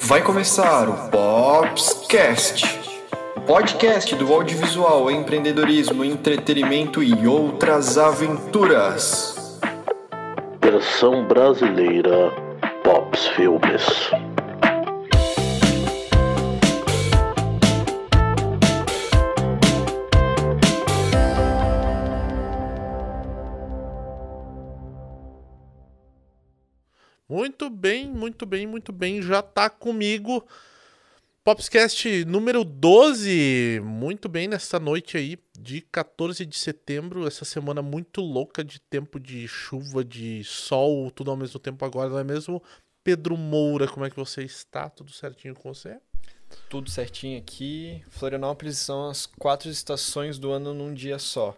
Vai começar o Popscast, podcast do audiovisual, empreendedorismo, entretenimento e outras aventuras. Versão brasileira Pops Filmes. Muito bem, muito bem, muito bem. Já tá comigo. Popscast número 12. Muito bem nessa noite aí de 14 de setembro. Essa semana muito louca de tempo de chuva, de sol, tudo ao mesmo tempo agora, não é mesmo? Pedro Moura, como é que você está? Tudo certinho com você? Tudo certinho aqui. Florianópolis são as quatro estações do ano num dia só.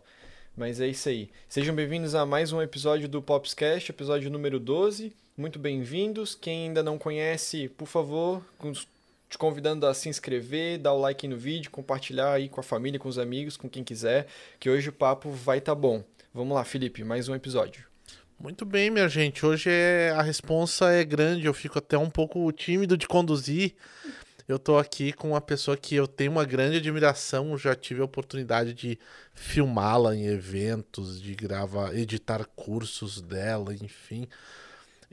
Mas é isso aí. Sejam bem-vindos a mais um episódio do Popscast, episódio número 12. Muito bem-vindos. Quem ainda não conhece, por favor, te convidando a se inscrever, dar o like no vídeo, compartilhar aí com a família, com os amigos, com quem quiser, que hoje o papo vai estar tá bom. Vamos lá, Felipe, mais um episódio. Muito bem, minha gente. Hoje é a responsa é grande, eu fico até um pouco tímido de conduzir. Eu tô aqui com uma pessoa que eu tenho uma grande admiração, já tive a oportunidade de filmá-la em eventos, de gravar, editar cursos dela, enfim.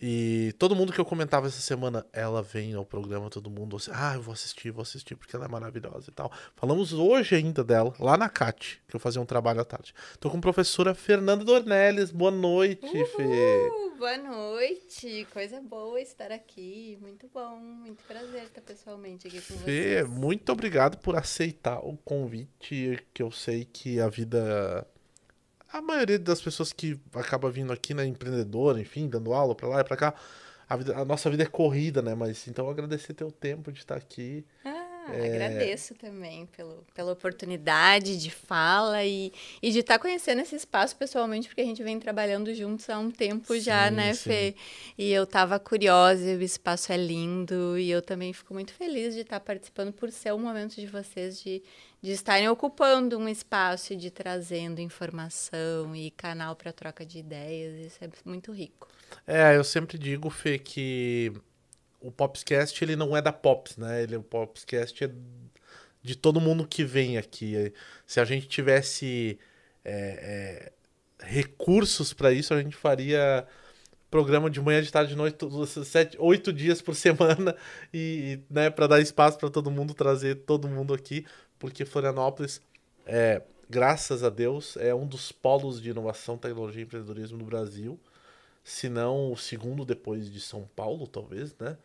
E todo mundo que eu comentava essa semana, ela vem ao programa, todo mundo assim, ah, eu vou assistir, vou assistir, porque ela é maravilhosa e tal. Falamos hoje ainda dela, lá na CAT, que eu fazia um trabalho à tarde. Tô com a professora Fernanda Dornelles. Boa noite, Uhul, Fê. Boa noite, coisa boa estar aqui. Muito bom, muito prazer estar pessoalmente aqui com Fê, vocês. muito obrigado por aceitar o convite, que eu sei que a vida a maioria das pessoas que acaba vindo aqui, né, empreendedora, enfim, dando aula para lá e para cá, a, vida, a, nossa vida é corrida, né? Mas então agradecer teu tempo de estar aqui. Ah, é... agradeço também pelo, pela oportunidade de fala e, e de estar conhecendo esse espaço pessoalmente, porque a gente vem trabalhando juntos há um tempo sim, já, né, sim. Fê? E eu estava curiosa, o espaço é lindo e eu também fico muito feliz de estar participando por ser um momento de vocês de de estarem ocupando um espaço e de trazendo informação e canal para troca de ideias. Isso é muito rico. É, eu sempre digo, Fê, que o Popscast ele não é da Pops, né? Ele, o Popscast é de todo mundo que vem aqui. Se a gente tivesse é, é, recursos para isso, a gente faria programa de manhã, de tarde, de noite, sete, oito dias por semana e, né, para dar espaço para todo mundo trazer todo mundo aqui porque Florianópolis, é, graças a Deus, é um dos polos de inovação, tecnologia e empreendedorismo do Brasil, se não o segundo depois de São Paulo, talvez, né?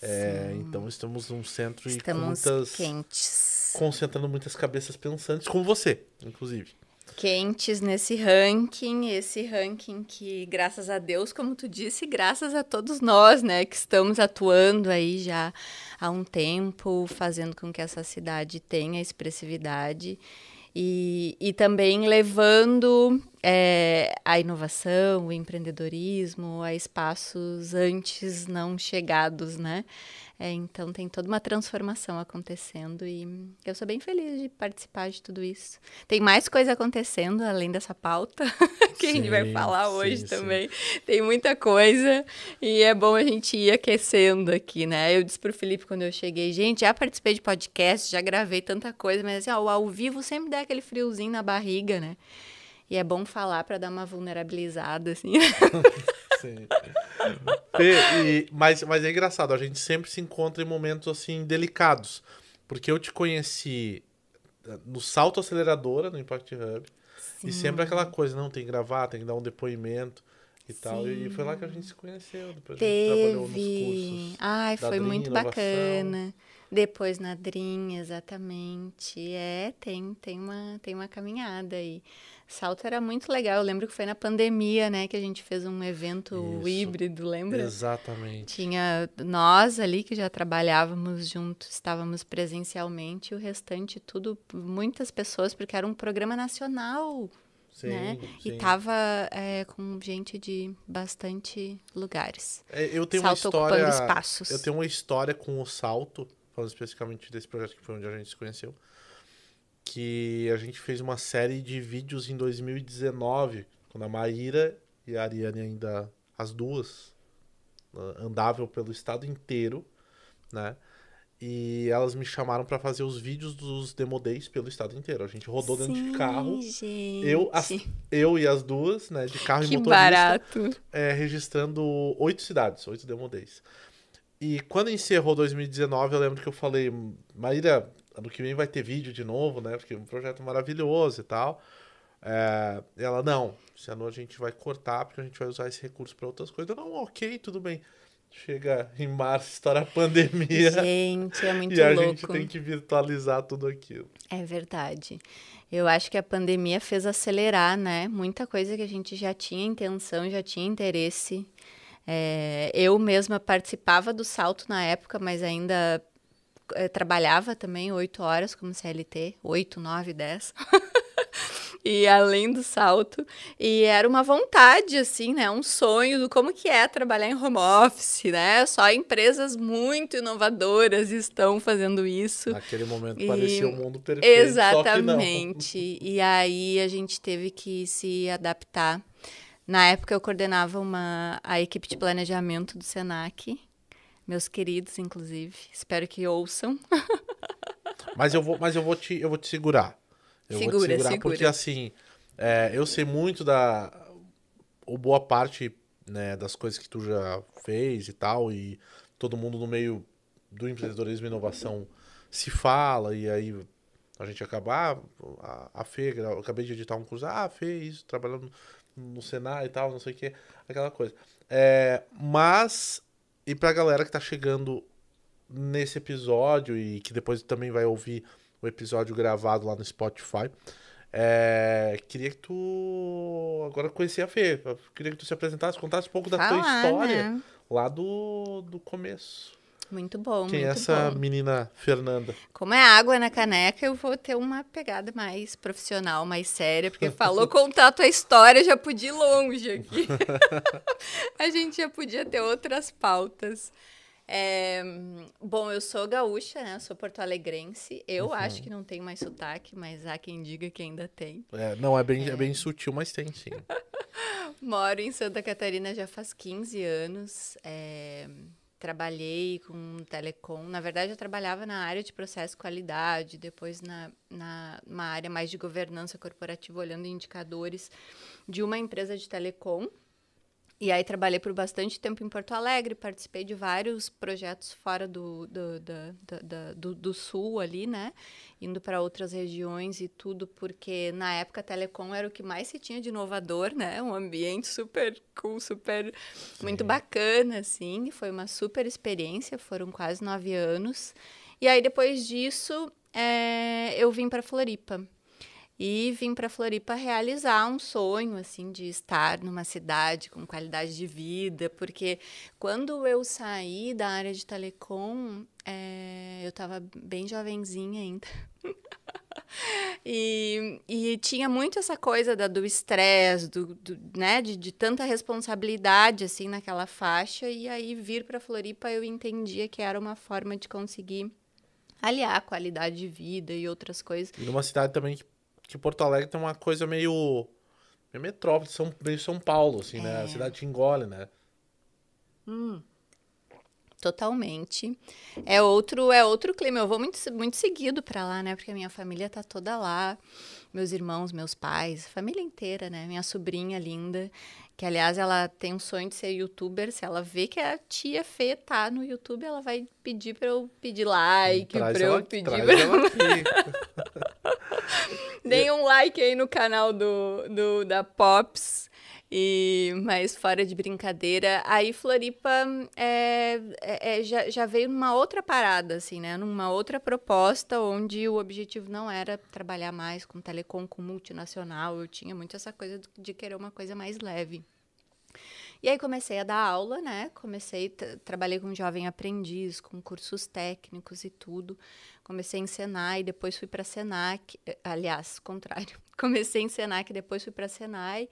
É, então estamos num centro estamos e muitas quentes. concentrando muitas cabeças pensantes, como você, inclusive. Quentes nesse ranking, esse ranking que, graças a Deus, como tu disse, graças a todos nós, né, que estamos atuando aí já há um tempo, fazendo com que essa cidade tenha expressividade e, e também levando é, a inovação, o empreendedorismo a espaços antes não chegados, né? É, então tem toda uma transformação acontecendo e eu sou bem feliz de participar de tudo isso. Tem mais coisa acontecendo além dessa pauta que sim, a gente vai falar hoje sim, também. Sim. Tem muita coisa e é bom a gente ir aquecendo aqui, né? Eu disse pro Felipe quando eu cheguei, gente, já participei de podcast, já gravei tanta coisa, mas assim, ó, o ao vivo sempre dá aquele friozinho na barriga, né? E é bom falar para dar uma vulnerabilizada, assim. Sim. E, mas, mas é engraçado, a gente sempre se encontra em momentos assim delicados. Porque eu te conheci eh, no salto aceleradora, no Impact Hub. Sim. E sempre aquela coisa, não, tem que gravar, tem que dar um depoimento e Sim. tal. E foi lá que a gente se conheceu. Depois Teve. a gente trabalhou nos cursos. Ai, foi muito inovação. bacana. Depois na Dream, exatamente. É, tem, tem, uma, tem uma caminhada aí. Salto era muito legal. Eu lembro que foi na pandemia, né, que a gente fez um evento Isso. híbrido, lembra? Exatamente. Tinha nós ali que já trabalhávamos juntos, estávamos presencialmente, e o restante tudo, muitas pessoas, porque era um programa nacional. Sim, né? Sim. E tava é, com gente de bastante lugares. É, eu tenho salto uma história. Espaços. Eu tenho uma história com o salto falando especificamente desse projeto que foi onde a gente se conheceu, que a gente fez uma série de vídeos em 2019, quando a Maíra e a Ariane ainda, as duas, andavam pelo estado inteiro, né? E elas me chamaram pra fazer os vídeos dos Demo Days pelo estado inteiro. A gente rodou dentro de carro. Gente. Eu, as- eu e as duas, né? De carro e Que motorista. barato. é, registrando oito cidades, oito Demo Days. E quando encerrou 2019, eu lembro que eu falei, Maíra, ano que vem vai ter vídeo de novo, né? Porque é um projeto maravilhoso e tal. É, e ela, não, esse ano a gente vai cortar porque a gente vai usar esse recurso para outras coisas. Eu, não, ok, tudo bem. Chega em março, estoura a pandemia. Gente, é muito e a louco. gente tem que virtualizar tudo aquilo. É verdade. Eu acho que a pandemia fez acelerar, né? Muita coisa que a gente já tinha intenção, já tinha interesse. É, eu mesma participava do salto na época, mas ainda trabalhava também oito horas como CLT, oito, nove, dez. e além do salto. E era uma vontade, assim, né? Um sonho do como que é trabalhar em home office, né? Só empresas muito inovadoras estão fazendo isso. Naquele momento E- parecia o mundo perfeito. Exatamente. E aí a gente teve que se adaptar. Na época eu coordenava uma, a equipe de planejamento do Senac. Meus queridos, inclusive. Espero que ouçam. Mas eu vou, mas eu vou te, eu vou te segurar. Eu vou Segura, te segurar segura. porque assim, é, eu sei muito da ou boa parte, né, das coisas que tu já fez e tal e todo mundo no meio do empreendedorismo e inovação se fala e aí a gente acaba ah, a, a Fê, eu acabei de editar um curso, ah, a Fê, isso, trabalhando no Senai e tal, não sei o que, aquela coisa. É, mas, e pra galera que tá chegando nesse episódio e que depois também vai ouvir o episódio gravado lá no Spotify. É, queria que tu agora conhecia a Fê. Queria que tu se apresentasse, contasse um pouco da tua Falar, história né? lá do, do começo. Muito bom, Quem é muito essa bom. menina Fernanda? Como é água na caneca, eu vou ter uma pegada mais profissional, mais séria, porque falou contar a tua história, já podia ir longe aqui. a gente já podia ter outras pautas. É, bom, eu sou gaúcha, né? Eu sou porto-alegrense. Eu Uhum. acho que não tem mais sotaque, mas há quem diga que ainda tem. É, não, é bem, é. bem sutil, mas tem sim. Moro em Santa Catarina já faz 15 anos. é, trabalhei com telecom. Na verdade, eu trabalhava na área de processo qualidade, depois na, na uma área mais de governança corporativa, olhando indicadores de uma empresa de telecom. E aí trabalhei por bastante tempo em Porto Alegre, participei de vários projetos fora do, do, da- da- da- do, do sul ali, né? Indo para outras regiões e tudo, porque na época a telecom era o que mais se tinha de inovador, né? Um ambiente super cool, super muito bacana, assim. Foi uma super experiência, foram quase nove anos. E aí depois disso, eh, eu vim para Floripa. E vim para Floripa realizar um sonho, assim, de estar numa cidade com qualidade de vida, porque quando eu saí da área de telecom, eh, eu estava bem jovenzinha ainda. E, e tinha muito essa coisa da, do estresse, do, do, né, de, de tanta responsabilidade, assim, naquela faixa. E aí, vir para Floripa, eu entendia que era uma forma de conseguir aliar a qualidade de vida e outras coisas. E numa cidade também que, que Porto Alegre tem uma coisa meio. meio metrópole, São, meio São Paulo, assim, né? É. A cidade te engole, né? Totalmente. É outro, é outro clima. Eu vou muito, muito seguido pra lá, né? Porque a minha família tá toda lá. Meus irmãos, meus pais, família inteira, né? Minha sobrinha linda, que aliás ela tem um sonho de ser youtuber. Se ela vê que a tia Fê tá no YouTube, ela vai pedir pra eu pedir like, ela, eu pedir pra. Deem um like aí no canal do, do da Pops. E, mas fora de brincadeira, aí Floripa é, é- é- já, já veio numa outra parada, assim, né? Numa outra proposta, onde o objetivo não era trabalhar mais com telecom, com multinacional. Eu tinha muito essa coisa de- de querer uma coisa mais leve. E aí comecei a dar aula, né? Comecei, trabalhei com jovem aprendiz, com cursos técnicos e tudo. Comecei em Senai, depois fui para Senac, eh, aliás, contrário. Comecei em Senac, depois fui para Senai.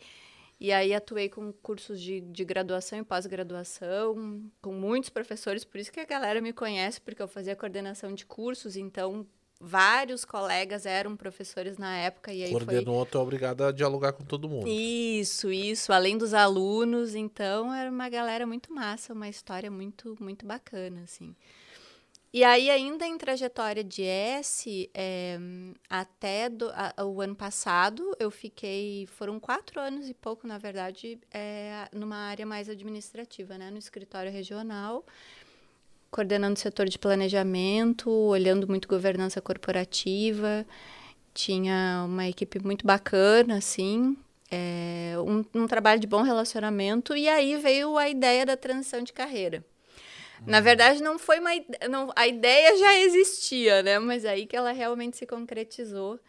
E aí atuei com cursos de, de graduação e pós-graduação, com muitos professores, por isso que a galera me conhece, porque eu fazia coordenação de cursos, então vários colegas eram professores na época e aí foi Coordenou, tu é obrigada a dialogar com todo mundo. isso, isso, além dos alunos, então era uma galera muito massa, uma história muito, muito bacana, assim. E aí, ainda em trajetória de S, é, até do, a, o ano passado, eu fiquei. Foram quatro anos e pouco, na verdade, é, numa área mais administrativa, né? No escritório regional, coordenando o setor de planejamento, olhando muito governança corporativa. Tinha uma equipe muito bacana, assim, é, um, um trabalho de bom relacionamento, e aí veio a ideia da transição de carreira. Na verdade, não foi uma. Não, a ideia já existia, né? Mas aí que ela realmente se concretizou.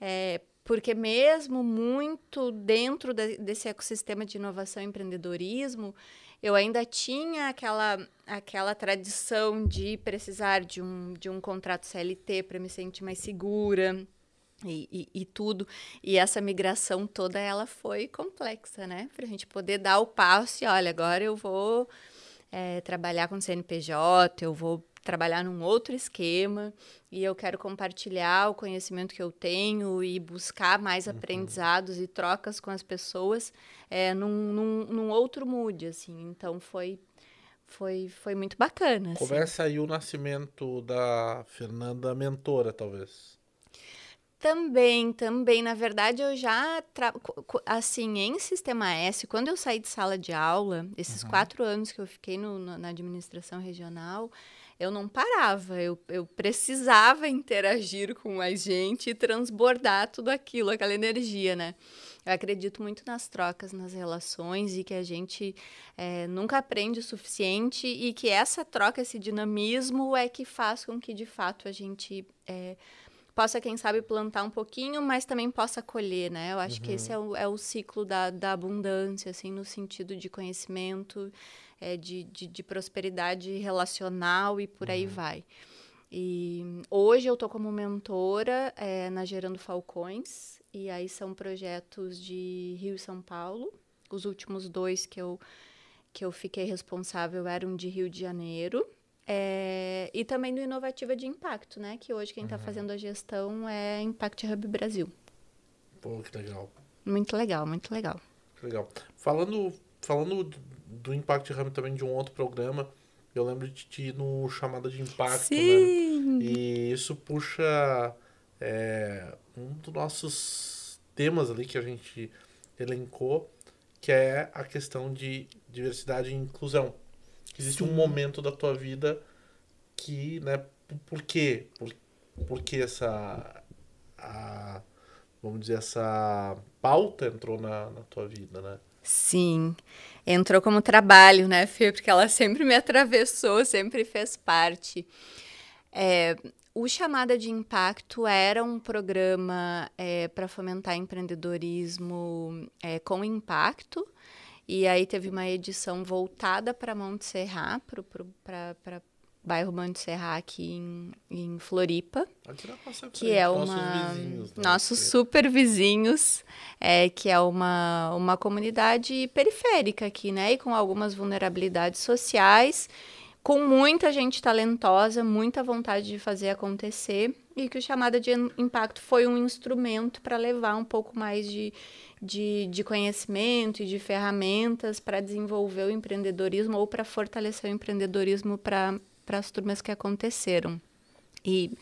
É, porque mesmo muito dentro de, desse ecossistema de inovação e empreendedorismo, eu ainda tinha aquela, aquela tradição de precisar de um, de um contrato CLT para me sentir mais segura. E, e, e, tudo. E essa migração toda, ela foi complexa, né? Para a gente poder dar o passo e, olha, agora eu vou é, trabalhar com CNPJ, eu vou trabalhar num outro esquema e eu quero compartilhar o conhecimento que eu tenho e buscar mais uhum. aprendizados e trocas com as pessoas é, num, num, num, outro mood, assim. Então foi foi, foi muito bacana. Assim. Começa aí o nascimento da Fernanda Mentora, talvez. Também, também. Na verdade, eu já, tra... assim, em Sistema S, quando eu saí de sala de aula, esses uhum. quatro anos que eu fiquei no, no, na administração regional, eu não parava. Eu, eu precisava interagir com mais gente e transbordar tudo aquilo, aquela energia, né? Eu acredito muito nas trocas, nas relações e que a gente é, nunca aprende o suficiente e que essa troca, esse dinamismo é que faz com que, de fato, a gente... É, possa, quem sabe, plantar um pouquinho, mas também possa colher, né? Eu acho uhum. que esse é o, é o ciclo da, da abundância, assim, no sentido de conhecimento, é, de, de, de prosperidade relacional e por uhum. aí vai. E hoje eu tô como mentora é, na Gerando Falcões, e aí são projetos de Rio e São Paulo. Os últimos dois que eu, que eu fiquei responsável eram de Rio de Janeiro. É, e também do Inovativa de Impacto, né? Que hoje quem está uhum. fazendo a gestão é Impact Hub Brasil. Pô, que legal. Muito legal, muito legal. Legal. Falando, falando do Impact Hub também de um outro programa, eu lembro de ti no Chamada de Impacto, né? Sim. né? E isso puxa é, um dos nossos temas ali que a gente elencou, que é a questão de diversidade e inclusão. Existe Sim. um momento da tua vida que, né, por quê? Por, por que essa, a, vamos dizer, essa pauta entrou na, na tua vida, né? Sim, entrou como trabalho, né, Fê? Porque ela sempre me atravessou, sempre fez parte. É, o Chamada de Impacto era um programa é, para fomentar empreendedorismo é, com impacto, e aí teve uma edição voltada para Monte Serra, para bairro Monte Serra aqui em, em Floripa, que é uma nossos, vizinhos, né? nossos super vizinhos, é, que é uma, uma comunidade periférica aqui, né, e com algumas vulnerabilidades sociais, com muita gente talentosa, muita vontade de fazer acontecer, e que o chamada de impacto foi um instrumento para levar um pouco mais de de, de conhecimento e de ferramentas para desenvolver o empreendedorismo ou para fortalecer o empreendedorismo para as turmas que aconteceram. E,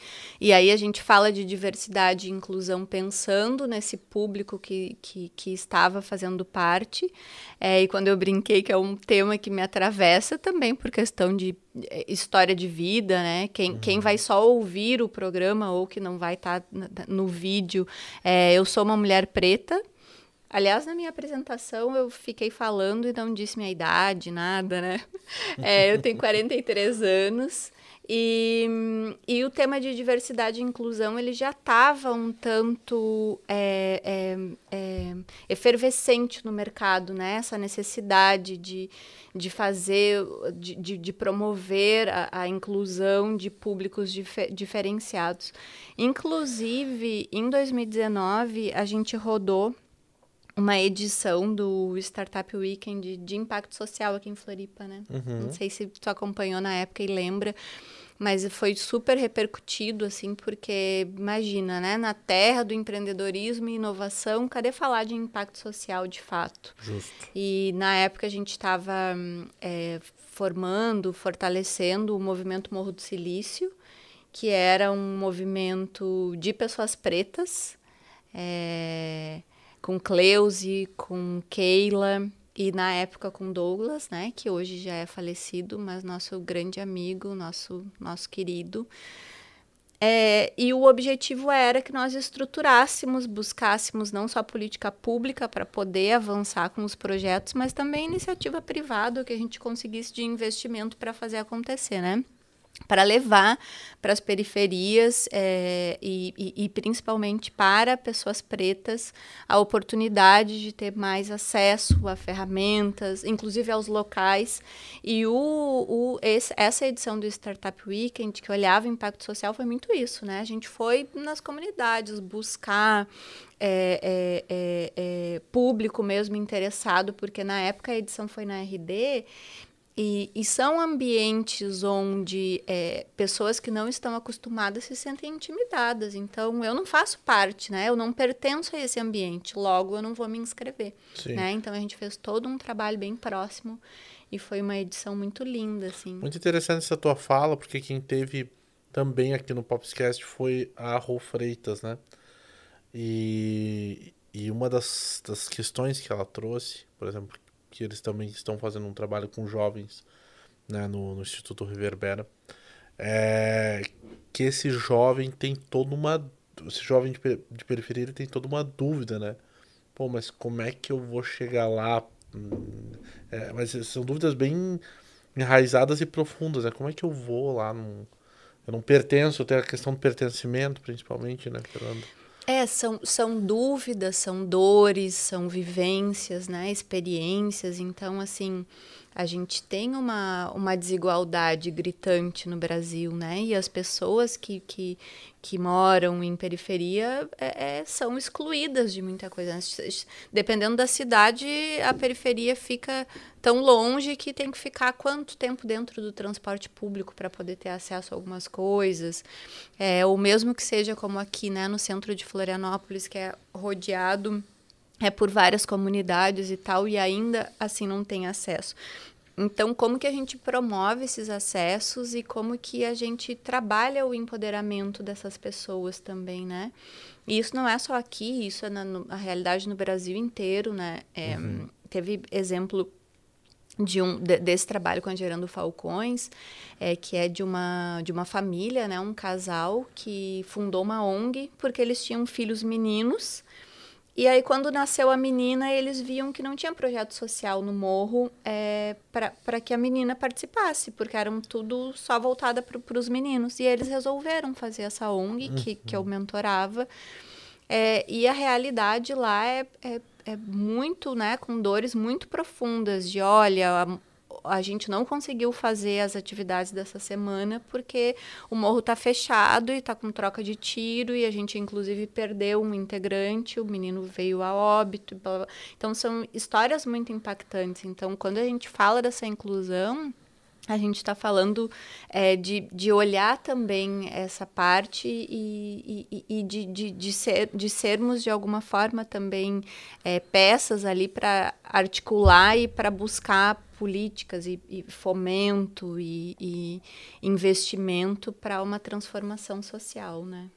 e aí a gente fala de diversidade e inclusão pensando nesse público que, que, que estava fazendo parte. É, e quando eu brinquei que é um tema que me atravessa também por questão de é, história de vida, né? Quem, uhum. quem vai só ouvir o programa ou que não vai estar tá no vídeo, é, eu sou uma mulher preta, Aliás, na minha apresentação eu fiquei falando e não disse minha idade, nada, né? É, eu tenho 43 anos e, e o tema de diversidade e inclusão ele já estava um tanto é, é, é, efervescente no mercado, né? Essa necessidade de, de fazer, de, de, de promover a, a, inclusão de públicos dif diferenciados. Inclusive, em 2019, a gente rodou uma edição do Startup Weekend de, impacto social aqui em Floripa, né? Uhum. Não sei se tu acompanhou na época e lembra. mas foi super repercutido, assim, porque imagina, né? Na terra do empreendedorismo e inovação, cadê falar de impacto social de fato? Justo. E na época a gente estava é, formando, fortalecendo o movimento Morro do Silício, que era um movimento de pessoas pretas, é, com Cleusi, com Keila e na época com Douglas, né, que hoje já é falecido, mas nosso grande amigo, nosso nosso querido. É, e o objetivo era que nós estruturássemos, buscássemos não só política pública para poder avançar com os projetos, mas também iniciativa privada, que a gente conseguisse de investimento para fazer acontecer, né? Para levar para as periferias é, e, e, e, principalmente para pessoas pretas a oportunidade de ter mais acesso a ferramentas, inclusive aos locais. E o, o, esse, essa edição do Startup Weekend, que olhava o impacto social, foi muito isso, né? A gente foi nas comunidades buscar é, é, é, é público mesmo interessado, porque na época a edição foi na RD e, e, são ambientes onde é, pessoas que não estão acostumadas se sentem intimidadas. Então, eu não faço parte, né? Eu não pertenço a esse ambiente. Logo, eu não vou me inscrever. Né? Então, a gente fez todo um trabalho bem próximo. E foi uma edição muito linda, assim. Muito interessante essa tua fala, porque quem teve também aqui no Popscast foi a Rô Freitas, né? E, e uma das, das questões que ela trouxe, por exemplo, que eles também estão fazendo um trabalho com jovens né, no, no Instituto Reverbera, é que esse jovem tem toda uma. Esse jovem de, de periferia ele tem toda uma dúvida, né? Pô, mas como é que eu vou chegar lá? Hum, é, mas são dúvidas bem enraizadas e profundas, né? Como é que eu vou lá? Num... Eu não pertenço, tenho a questão do pertencimento, principalmente, né, Fernando? É, são, são dúvidas, são dores, são vivências, né, experiências. Então, assim, a gente tem uma, uma desigualdade gritante no Brasil, né? E as pessoas que, que, que moram em periferia é, é, são excluídas de muita coisa. Dependendo da cidade, a periferia fica tão longe que tem que ficar quanto tempo dentro do transporte público para poder ter acesso a algumas coisas. É, ou mesmo que seja como aqui, né, no centro de Florianópolis, que é rodeado é por várias comunidades e tal, e ainda assim não tem acesso. Então, como que a gente promove esses acessos e como que a gente trabalha o empoderamento dessas pessoas também, né? E isso não é só aqui, isso é na no, a realidade no Brasil inteiro, né? É, uhum. Teve exemplo de um de, desse trabalho com a Gerando Falcões, é, que é de uma de uma família, né, um casal que fundou uma ONG porque eles tinham filhos meninos e aí, quando nasceu a menina, eles viam que não tinha projeto social no morro é, para que a menina participasse, porque eram tudo só voltada para os meninos. E eles resolveram fazer essa ONG, que, que eu mentorava. É, e a realidade lá é, é, é, muito, né, com dores muito profundas, de olha, a gente não conseguiu fazer as atividades dessa semana porque o morro está fechado e está com troca de tiro e a gente inclusive perdeu um integrante, o menino veio a óbito. Blá, blá. Então são histórias muito impactantes. Então quando a gente fala dessa inclusão, a gente está falando é, de, de olhar também essa parte e, e, e de, de, de, ser, de sermos, de alguma forma, também é, peças ali para articular e para buscar políticas e, e fomento e, investimento para uma transformação social, né?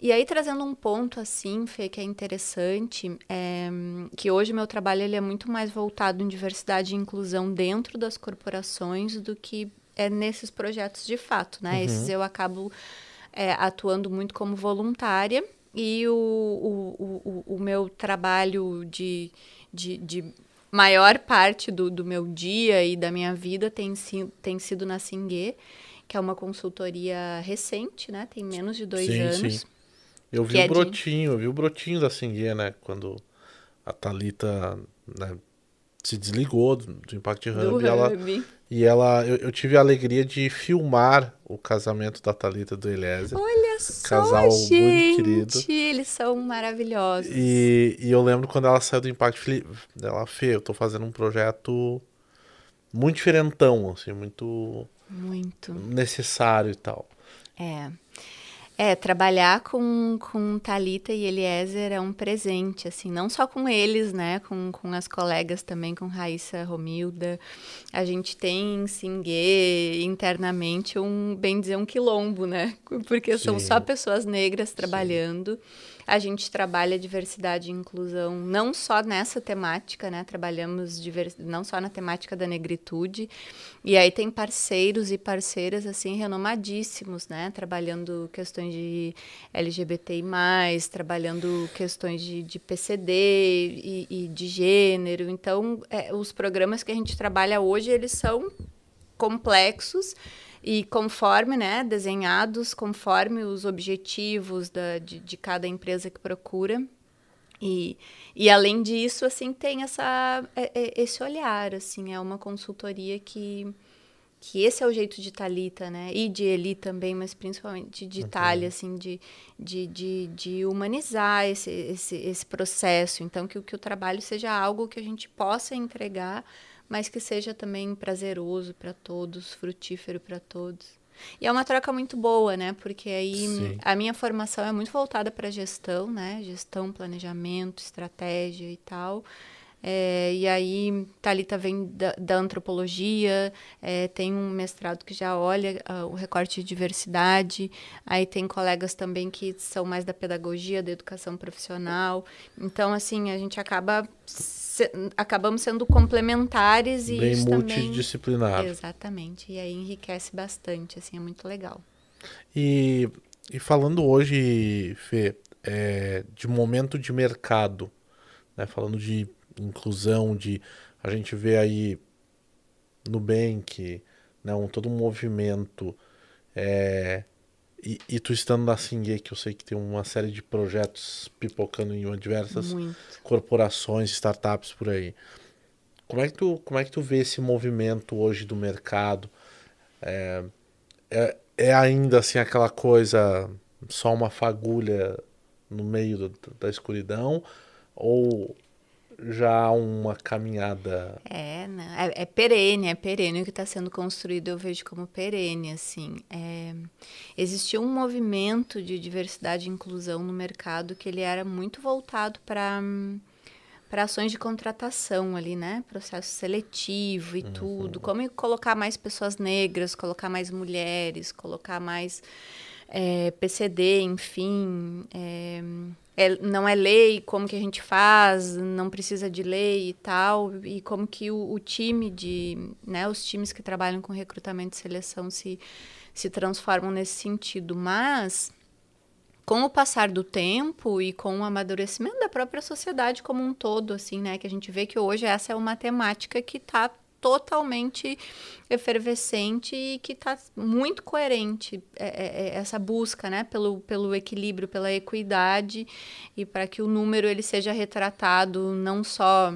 E aí, trazendo um ponto assim, Fê, que é interessante, é, que hoje meu trabalho ele é muito mais voltado em diversidade e inclusão dentro das corporações do que é nesses projetos de fato, né? Uhum. Esses eu acabo é, atuando muito como voluntária e o, o, o, o meu trabalho de, de, de maior parte do, do meu dia e da minha vida tem, tem sido na Singue, que é uma consultoria recente, né? Tem menos de dois sim, anos. Sim. Eu vi o é brotinho, de... eu vi o brotinho da Singue, né? Quando a Thalita né, se desligou do, do Impact Hub. Do e ela, Hub. e ela eu, eu, tive a alegria de filmar o casamento da Thalita do Eliezer. Olha só, Casal gente, muito querido. Eles são maravilhosos. E, e eu lembro quando ela saiu do Impact, ela, Fê, eu tô fazendo um projeto muito diferentão, assim, muito Muito. necessário e tal. É. É, trabalhar com, com Talita e Eliezer é um presente, assim, não só com eles, né, com, com as colegas também, com Raíssa Romilda. A gente tem em Singuê, internamente, um, bem dizer, um quilombo, né, porque são Sim. só pessoas negras trabalhando. A gente trabalha diversidade e inclusão não só nessa temática, né? Trabalhamos divers... não só na temática da negritude. E aí tem parceiros e parceiras assim renomadíssimos, né? Trabalhando questões de LGBTI+, trabalhando questões de, de PCD e, e de gênero. Então, é, os programas que a gente trabalha hoje, eles são complexos e conforme, né, desenhados conforme os objetivos da, de, de cada empresa que procura. E, e além disso, assim, tem essa, é- é- esse olhar, assim, é uma consultoria que, que esse é o jeito de Talita, né, e de Eli também, mas principalmente de Thalia, assim, de, de, de, de humanizar esse, esse, esse processo. Então, que, o- que o trabalho seja algo que a gente possa entregar, mas que seja também prazeroso para todos, frutífero para todos. E é uma troca muito boa, né? Porque aí Sim. a minha formação é muito voltada para gestão, né? Gestão, planejamento, estratégia e tal. É, e aí, Thalita vem da, da antropologia, é, tem um mestrado que já olha ah, o recorte de diversidade, aí tem colegas também que são mais da pedagogia, da educação profissional. Então, assim, a gente acaba se- acabamos sendo complementares e Bem isso também... multidisciplinar. Exatamente, e aí enriquece bastante, assim, é muito legal. E, e falando hoje, Fê, é, de momento de mercado, né, falando de inclusão, de a gente vê aí Nubank, né, um, todo um movimento, é, e, e tu estando na Singue, que eu sei que tem uma série de projetos pipocando em diversas Muito. corporações, startups por aí. Como é que tu, como é que tu vê esse movimento hoje do mercado? É, é, é ainda assim aquela coisa, só uma fagulha no meio do- da escuridão? Ou já há uma caminhada? É, né? é, é perene, é perene o que está sendo construído, eu vejo como perene, assim. É, existiu um movimento de diversidade e inclusão no mercado que ele era muito voltado para para ações de contratação ali, né? Processo seletivo e tudo. Como colocar mais pessoas negras, colocar mais mulheres, colocar mais é, PCD, enfim. é, é- não é lei, como que a gente faz, não precisa de lei e tal, e como que o, o time de, né, os times que trabalham com recrutamento e seleção se, se transformam nesse sentido. Mas, com o passar do tempo e com o amadurecimento da própria sociedade como um todo, assim, né, que a gente vê que hoje essa é uma temática que está totalmente efervescente e que está muito coerente é, é, é, essa busca, né, pelo, pelo equilíbrio, pela equidade e para que o número ele seja retratado não só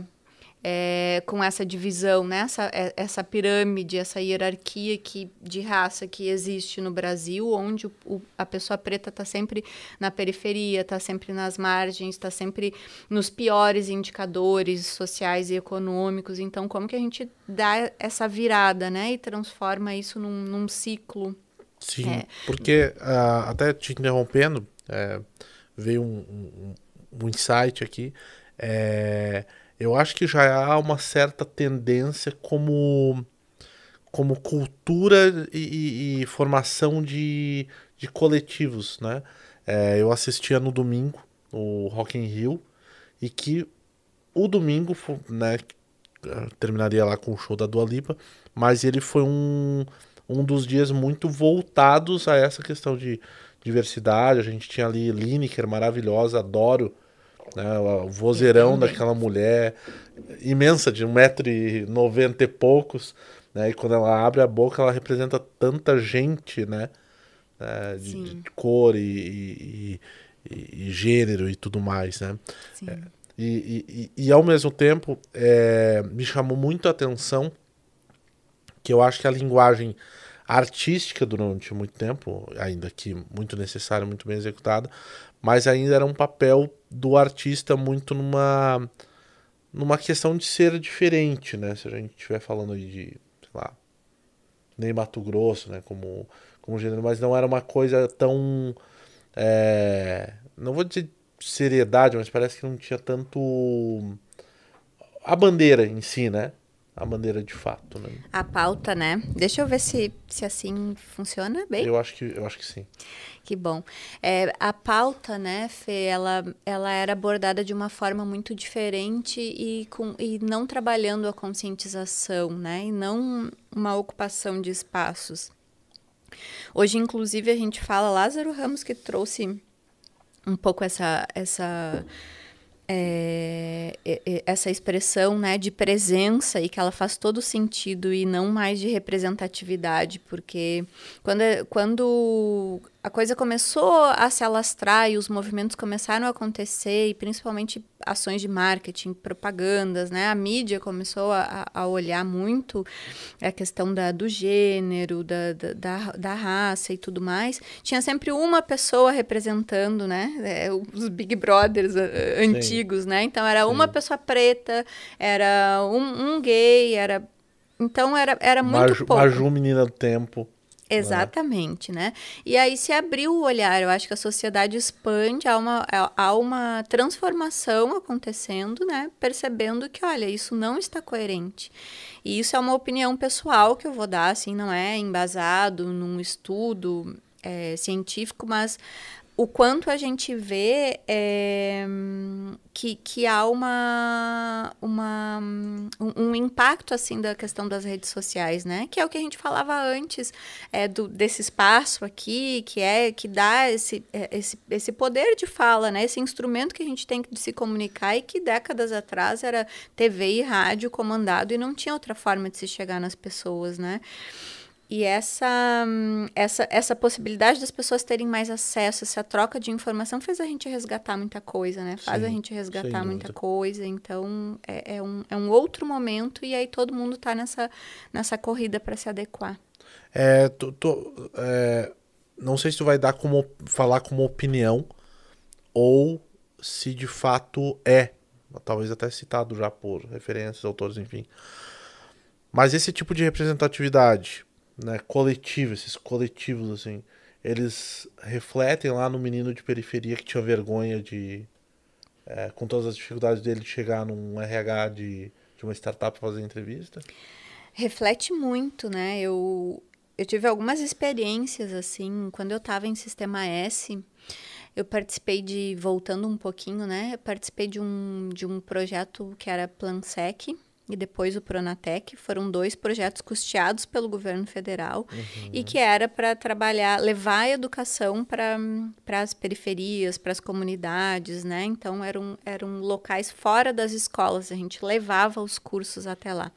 é, com essa divisão, né? essa, é- essa pirâmide, essa hierarquia que, de raça que existe no Brasil, onde o, o- a pessoa preta está sempre na periferia, está sempre nas margens, está sempre nos piores indicadores sociais e econômicos. Então, como que a gente dá essa virada né? e transforma isso num, num ciclo? Sim, É. porque ah, até te interrompendo, é, veio um, um, um insight aqui. é, eu acho que já há uma certa tendência como, como cultura e, e- e formação de, de coletivos, né? É, eu assistia no domingo o Rock in Rio e que o domingo, né, eh, terminaria lá com o show da Dua Lipa, mas ele foi um, um dos dias muito voltados a essa questão de diversidade. A gente tinha ali Lineker, maravilhosa, adoro né, o vozeirão daquela mulher imensa, de 1,90m e poucos, né, e quando ela abre a boca, ela representa tanta gente, né, né, de, de cor e, e- e- e gênero e tudo mais, né. E, e, e, e, ao mesmo tempo, é, me chamou muito a atenção que eu acho que a linguagem artística durante muito tempo, ainda que muito necessária, muito bem executada, mas ainda era um papel do artista muito numa numa questão de ser diferente, né? Se a gente estiver falando de, sei lá, nem Mato Grosso, né? Como, como gênero, mas não era uma coisa tão. é, não vou dizer seriedade, mas parece que não tinha tanto. A bandeira em si, né? A bandeira de fato, né? A pauta, né? Deixa eu ver se, se assim funciona bem. Eu acho que, eu acho que sim. Que bom. É, a pauta, né, Fê, ela, ela era abordada de uma forma muito diferente e, com, e não trabalhando a conscientização, né, e não uma ocupação de espaços. Hoje, inclusive, a gente fala, Lázaro Ramos que trouxe um pouco essa, essa é, é, é, essa expressão né, de presença e que ela faz todo sentido e não mais de representatividade, porque quando, quando a coisa começou a se alastrar e os movimentos começaram a acontecer, e principalmente ações de marketing, propagandas, né? A mídia começou a, a olhar muito a questão da, do gênero, da, da, da raça e tudo mais. Tinha sempre uma pessoa representando, né? É, os Big Brothers antigos, né? Então era uma Sim. pessoa preta, era um, um, gay, era... Então era, era muito Maju, pouco. Maju, menina do tempo. Exatamente, né? E aí se abriu o olhar, eu acho que a sociedade expande, há uma, há uma transformação acontecendo, né? Percebendo que, olha, isso não está coerente. E isso é uma opinião pessoal que eu vou dar, assim, não é embasado num estudo é, científico, mas o quanto a gente vê é, que, que há uma, uma, um, um, impacto assim da questão das redes sociais, né? Que é o que a gente falava antes é, do, desse espaço aqui, que é que dá esse, é, esse, esse poder de fala, né? Esse instrumento que a gente tem de se comunicar e que décadas atrás era TV e rádio comandado e não tinha outra forma de se chegar nas pessoas, né? E essa, essa, essa possibilidade das pessoas terem mais acesso, essa troca de informação fez a gente resgatar muita coisa, né? Faz Sim, a gente resgatar muita coisa. Então, é, é, um, é um outro momento e aí todo mundo está nessa, nessa corrida para se adequar. É, tu, tu, é, não sei se tu vai dar como falar como opinião ou se de fato é, talvez até citado já por referências, autores, enfim. Mas esse tipo de representatividade né, coletivo, esses coletivos, assim, eles refletem lá no menino de periferia que tinha vergonha de, é, com todas as dificuldades dele, de chegar num RH de, de uma startup para fazer entrevista? Reflete muito, né? Eu, eu tive algumas experiências, assim, quando eu estava em Sistema S, eu participei de, voltando um pouquinho, né? participei de um, de um projeto que era Plansec, e depois o Pronatec, foram dois projetos custeados pelo governo federal uhum. e que era para trabalhar, levar a educação para as periferias, para as comunidades, né? Então eram, eram locais fora das escolas, a gente levava os cursos até lá.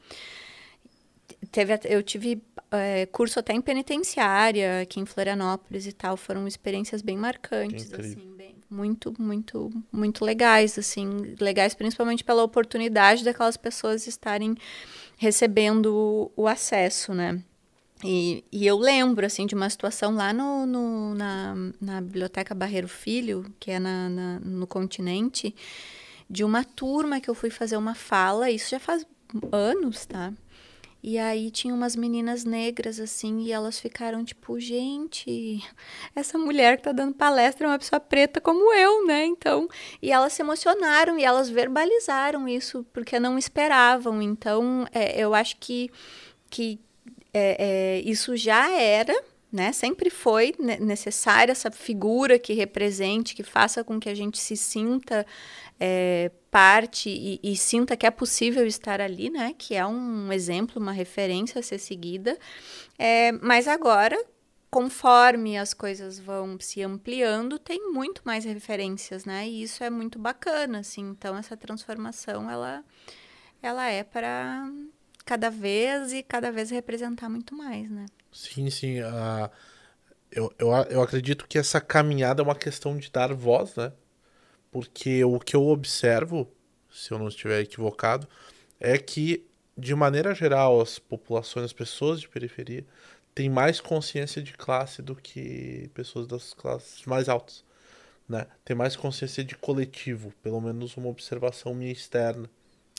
Teve, eu tive é, curso até em penitenciária, aqui em Florianópolis e tal, foram experiências bem marcantes, assim, muito, muito, muito legais, assim, legais principalmente pela oportunidade daquelas pessoas estarem recebendo o, acesso, né? E, e, eu lembro, assim, de uma situação lá no, no na, na Biblioteca Barreiro Filho, que é na, na, no continente, de uma turma que eu fui fazer uma fala, isso já faz anos, tá? E aí tinha umas meninas negras assim, e elas ficaram tipo, gente, essa mulher que tá dando palestra é uma pessoa preta como eu, né? Então, e elas se emocionaram e elas verbalizaram isso porque não esperavam. Então, é, eu acho que, que é, é, isso já era né? Sempre foi necessária essa figura que represente, que faça com que a gente se sinta é, parte e, e, sinta que é possível estar ali, né? Que é um exemplo, uma referência a ser seguida. É, mas agora, conforme as coisas vão se ampliando, tem muito mais referências, né? E isso é muito bacana, assim. Então, essa transformação, ela, ela é para cada vez e cada vez representar muito mais, né? Sim, sim. Uh, eu, eu, eu acredito que essa caminhada é uma questão de dar voz, né? Porque o que eu observo, se eu não estiver equivocado, é que, de maneira geral, as populações, as pessoas de periferia, têm mais consciência de classe do que pessoas das classes mais altas. Né? Tem mais consciência de coletivo, pelo menos uma observação minha externa.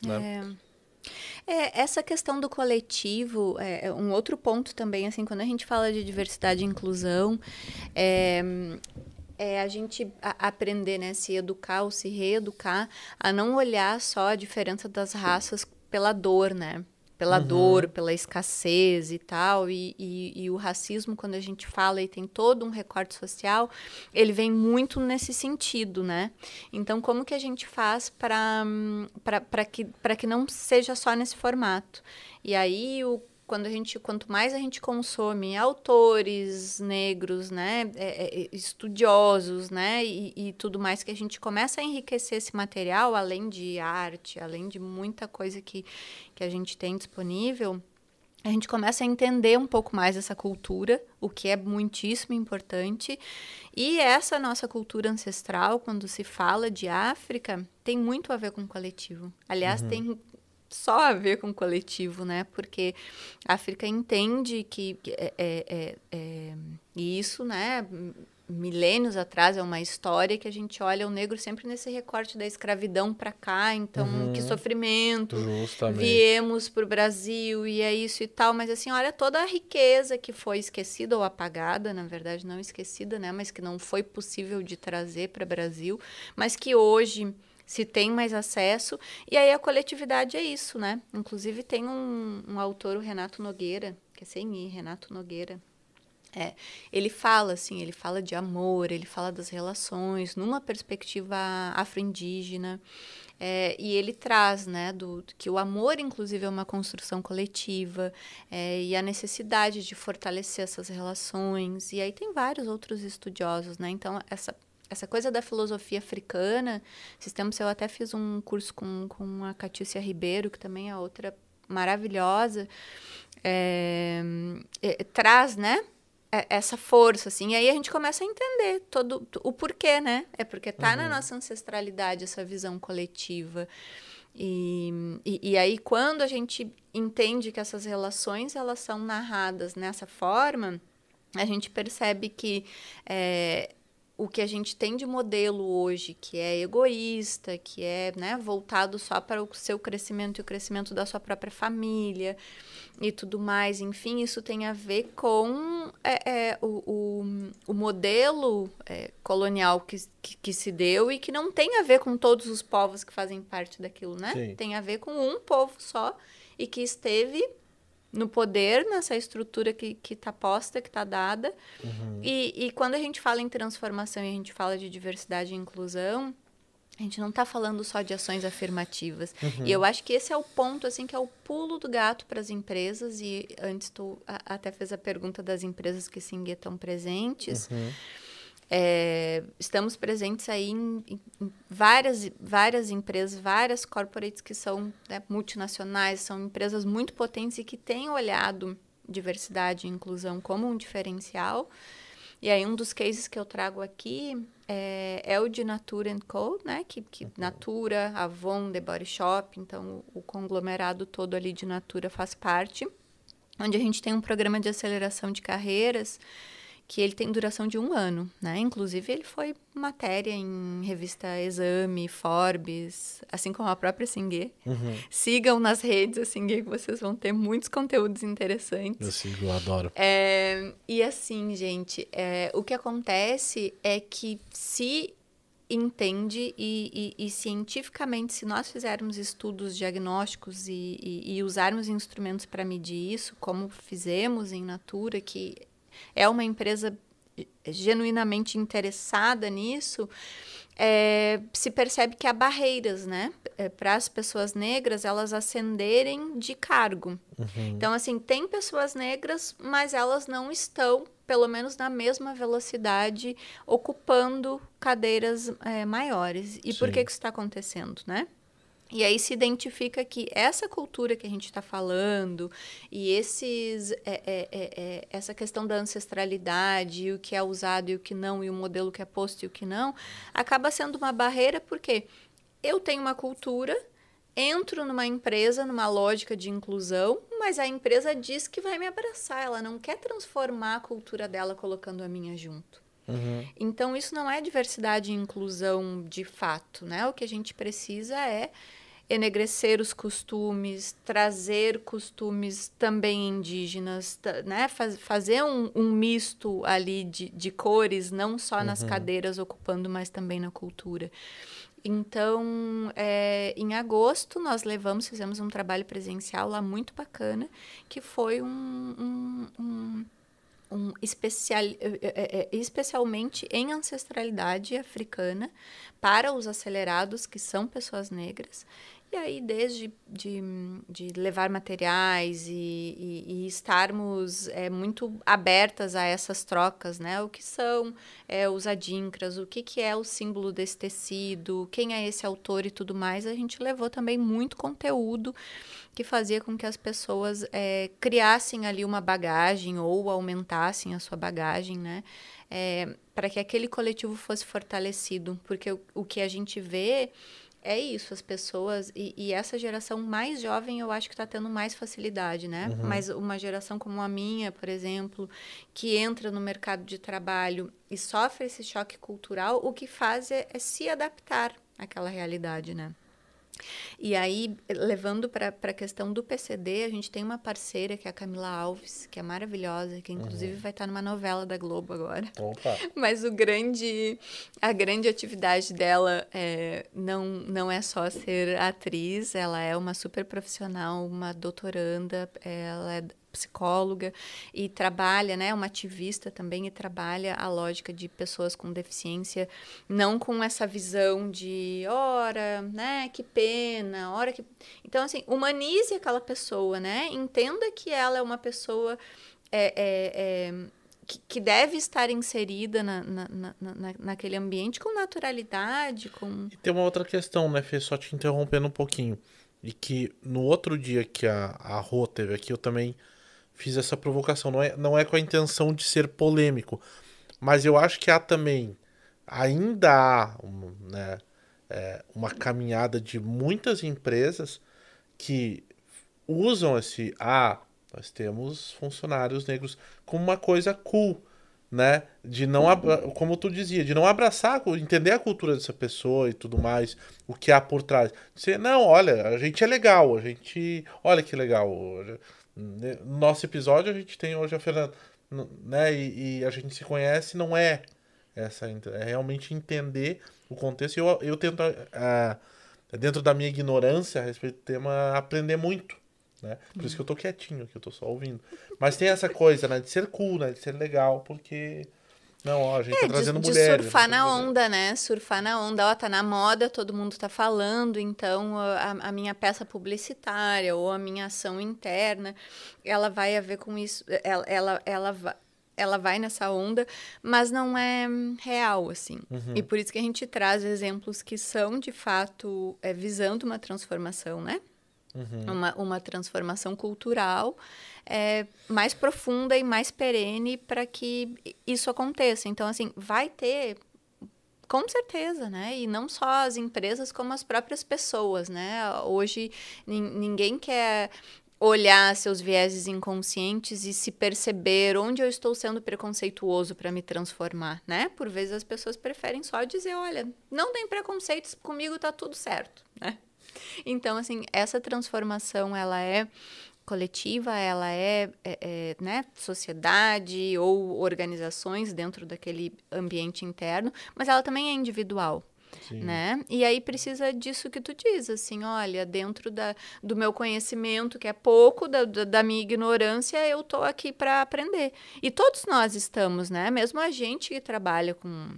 Né? É. É, essa questão do coletivo é, é um outro ponto também, assim, quando a gente fala de diversidade e inclusão, é, é a gente a, aprender, né, se educar ou se reeducar, a não olhar só a diferença das raças pela dor, né? pela uhum. dor, pela escassez e tal. E, e, e, o racismo, quando a gente fala e tem todo um recorte social, ele vem muito nesse sentido, né? Então, como que a gente faz para que, que não seja só nesse formato? E aí, o quando a gente, quanto mais a gente consome autores negros, né, é, é, estudiosos, né, e, e, tudo mais que a gente começa a enriquecer esse material, além de arte, além de muita coisa que, que a gente tem disponível, a gente começa a entender um pouco mais essa cultura, o que é muitíssimo importante. E essa nossa cultura ancestral, quando se fala de África, tem muito a ver com o coletivo. Aliás, uhum. tem só a ver com o coletivo, né? Porque a África entende que, é, é, é, é isso, né? milênios atrás é uma história que a gente olha o negro sempre nesse recorte da escravidão para cá então uhum. que sofrimento Justamente. viemos para o Brasil e é isso e tal mas assim olha toda a riqueza que foi esquecida ou apagada na verdade não esquecida né mas que não foi possível de trazer para o Brasil mas que hoje se tem mais acesso. E aí a coletividade é isso, né? Inclusive tem um, um autor, o Renato Nogueira, que é sem ir, Renato Nogueira. É, ele fala assim, ele fala de amor, ele fala das relações numa perspectiva afro-indígena. É, e ele traz, né, do, que o amor, inclusive, é uma construção coletiva é, e a necessidade de fortalecer essas relações. E aí tem vários outros estudiosos, né? Então, essa essa coisa da filosofia africana, esses tempos eu até fiz um curso com, com a Catícia Ribeiro, que também é outra maravilhosa, é, é, traz, né, é, essa força, assim, e aí a gente começa a entender todo o porquê, né, é porque tá uhum. na nossa ancestralidade essa visão coletiva, e, e, e, aí quando a gente entende que essas relações, elas são narradas nessa forma, a gente percebe que é, o que a gente tem de modelo hoje, que é egoísta, que é né, voltado só para o seu crescimento e o crescimento da sua própria família e tudo mais, enfim, isso tem a ver com é, é, o, o, o, modelo é, colonial que, que, que, se deu e que não tem a ver com todos os povos que fazem parte daquilo, né? Sim. Tem a ver com um povo só e que esteve no poder, nessa estrutura que está posta, que está dada. Uhum. E, e quando a gente fala em transformação e a gente fala de diversidade e inclusão, a gente não está falando só de ações afirmativas. Uhum. E eu acho que esse é o ponto, assim, que é o pulo do gato para as empresas. E antes tu até fez a pergunta das empresas que sim estão presentes. Uhum. É, estamos presentes aí em, em, várias, várias empresas, várias corporates que são né, multinacionais, são empresas muito potentes e que têm olhado diversidade e inclusão como um diferencial. E aí um dos cases que eu trago aqui é, é o de Natura Co, né? Que, que uhum. Natura, Avon, The Body Shop, então o, o conglomerado todo ali de Natura faz parte, onde a gente tem um programa de aceleração de carreiras que ele tem duração de um ano, né? Inclusive, ele foi matéria em revista Exame, Forbes, assim como a própria Singue. Uhum. Sigam nas redes a Singue, que vocês vão ter muitos conteúdos interessantes. Eu sigo, eu adoro. É, e assim, gente, é, o que acontece é que se entende e, e, e, cientificamente, se nós fizermos estudos diagnósticos e, e usarmos instrumentos para medir isso, como fizemos em Natura, que é uma empresa genuinamente interessada nisso, é, se percebe que há barreiras, né? É, para as pessoas negras elas ascenderem de cargo. Uhum. Então, assim, tem pessoas negras, mas elas não estão, pelo menos na mesma velocidade, ocupando cadeiras é, maiores. E Sim. por que, que isso está acontecendo, né? E aí se identifica que essa cultura que a gente está falando e esses, é, é, é, é, essa questão da ancestralidade, o que é usado e o que não, e o modelo que é posto e o que não, acaba sendo uma barreira porque eu tenho uma cultura, entro numa empresa, numa lógica de inclusão, mas a empresa diz que vai me abraçar, ela não quer transformar a cultura dela colocando a minha junto. Uhum. Então, isso não é diversidade e inclusão de fato, né? O que a gente precisa é enegrecer os costumes, trazer costumes também indígenas, né? Faz, fazer um, um, misto ali de, de cores, não só nas uhum. cadeiras ocupando, mas também na cultura. Então, é, em agosto, nós levamos, fizemos um trabalho presencial lá muito bacana, que foi um, um, um um especial, é, é, é, especialmente em ancestralidade africana para os acelerados que são pessoas negras e aí, desde de, de levar materiais e, e, e, estarmos é, muito abertas a essas trocas, né? O que são é, os adinkras, o que, que é o símbolo desse tecido, quem é esse autor e tudo mais, a gente levou também muito conteúdo que fazia com que as pessoas é, criassem ali uma bagagem ou aumentassem a sua bagagem, né? Para que aquele coletivo fosse fortalecido, porque o, o que a gente vê é isso, as pessoas. E, e, essa geração mais jovem eu acho que está tendo mais facilidade, né? Uhum. Mas uma geração como a minha, por exemplo, que entra no mercado de trabalho e sofre esse choque cultural, o que faz é, é se adaptar àquela realidade, né? E aí, levando para a questão do PCD, a gente tem uma parceira que é a Camila Alves, que é maravilhosa, que inclusive uhum. vai estar numa novela da Globo agora. Opa. Mas o grande, a grande atividade dela é, não, não é só ser atriz, ela é uma super profissional, uma doutoranda, ela é psicóloga e trabalha, né, uma ativista também e trabalha a lógica de pessoas com deficiência, não com essa visão de, ora, né, que pena, ora que... Então, assim, humanize aquela pessoa, né, entenda que ela é uma pessoa é, é, é, que, deve estar inserida na, na, na, na, naquele ambiente com naturalidade, com... E tem uma outra questão, né, Fê, só te interrompendo um pouquinho, e que no outro dia que a, a Rô teve aqui, eu também fiz essa provocação. Não é, não é com a intenção de ser polêmico, mas eu acho que há também, ainda há né, é, uma caminhada de muitas empresas que usam esse ah, nós temos funcionários negros como uma coisa cool, né? De não, como tu dizia, de não abraçar, entender a cultura dessa pessoa e tudo mais, o que há por trás. Dizer, não, olha, a gente é legal, a gente, olha que legal. No nosso episódio a gente tem hoje a Fernanda, né? E, e, a gente se conhece, não é essa, é realmente entender o contexto. E eu, eu tento, uh, dentro da minha ignorância a respeito do tema, aprender muito. Né? Por isso que eu tô quietinho aqui, eu tô só ouvindo. Mas tem essa coisa, né? De ser cool, né? De ser legal, porque não, ó, a gente é, tá trazendo de, mulheres. De surfar na onda, né? Surfar na onda, ó, tá na moda, todo mundo tá falando, então a, a, minha peça publicitária ou a minha ação interna, ela vai a ver com isso, ela, ela, ela vai ela vai nessa onda, mas não é real, assim. Uhum. E por isso que a gente traz exemplos que são, de fato, é, visando uma transformação, né? Uhum. Uma, uma transformação cultural é, mais profunda e mais perene para que isso aconteça. Então, assim, vai ter com certeza, né? E não só as empresas, como as próprias pessoas, né? Hoje ninguém quer olhar seus vieses inconscientes e se perceber onde eu estou sendo preconceituoso para me transformar, né? Por vezes as pessoas preferem só dizer, olha, não tem preconceitos, comigo tá tudo certo, né? Então, assim, essa transformação, ela é coletiva, ela é, é, é, né, sociedade ou organizações dentro daquele ambiente interno, mas ela também é individual. Sim. Né? E aí precisa disso que tu diz, assim, olha, dentro da, do meu conhecimento, que é pouco, da, da minha ignorância, eu tô aqui para aprender. E todos nós estamos, né? Mesmo a gente que trabalha com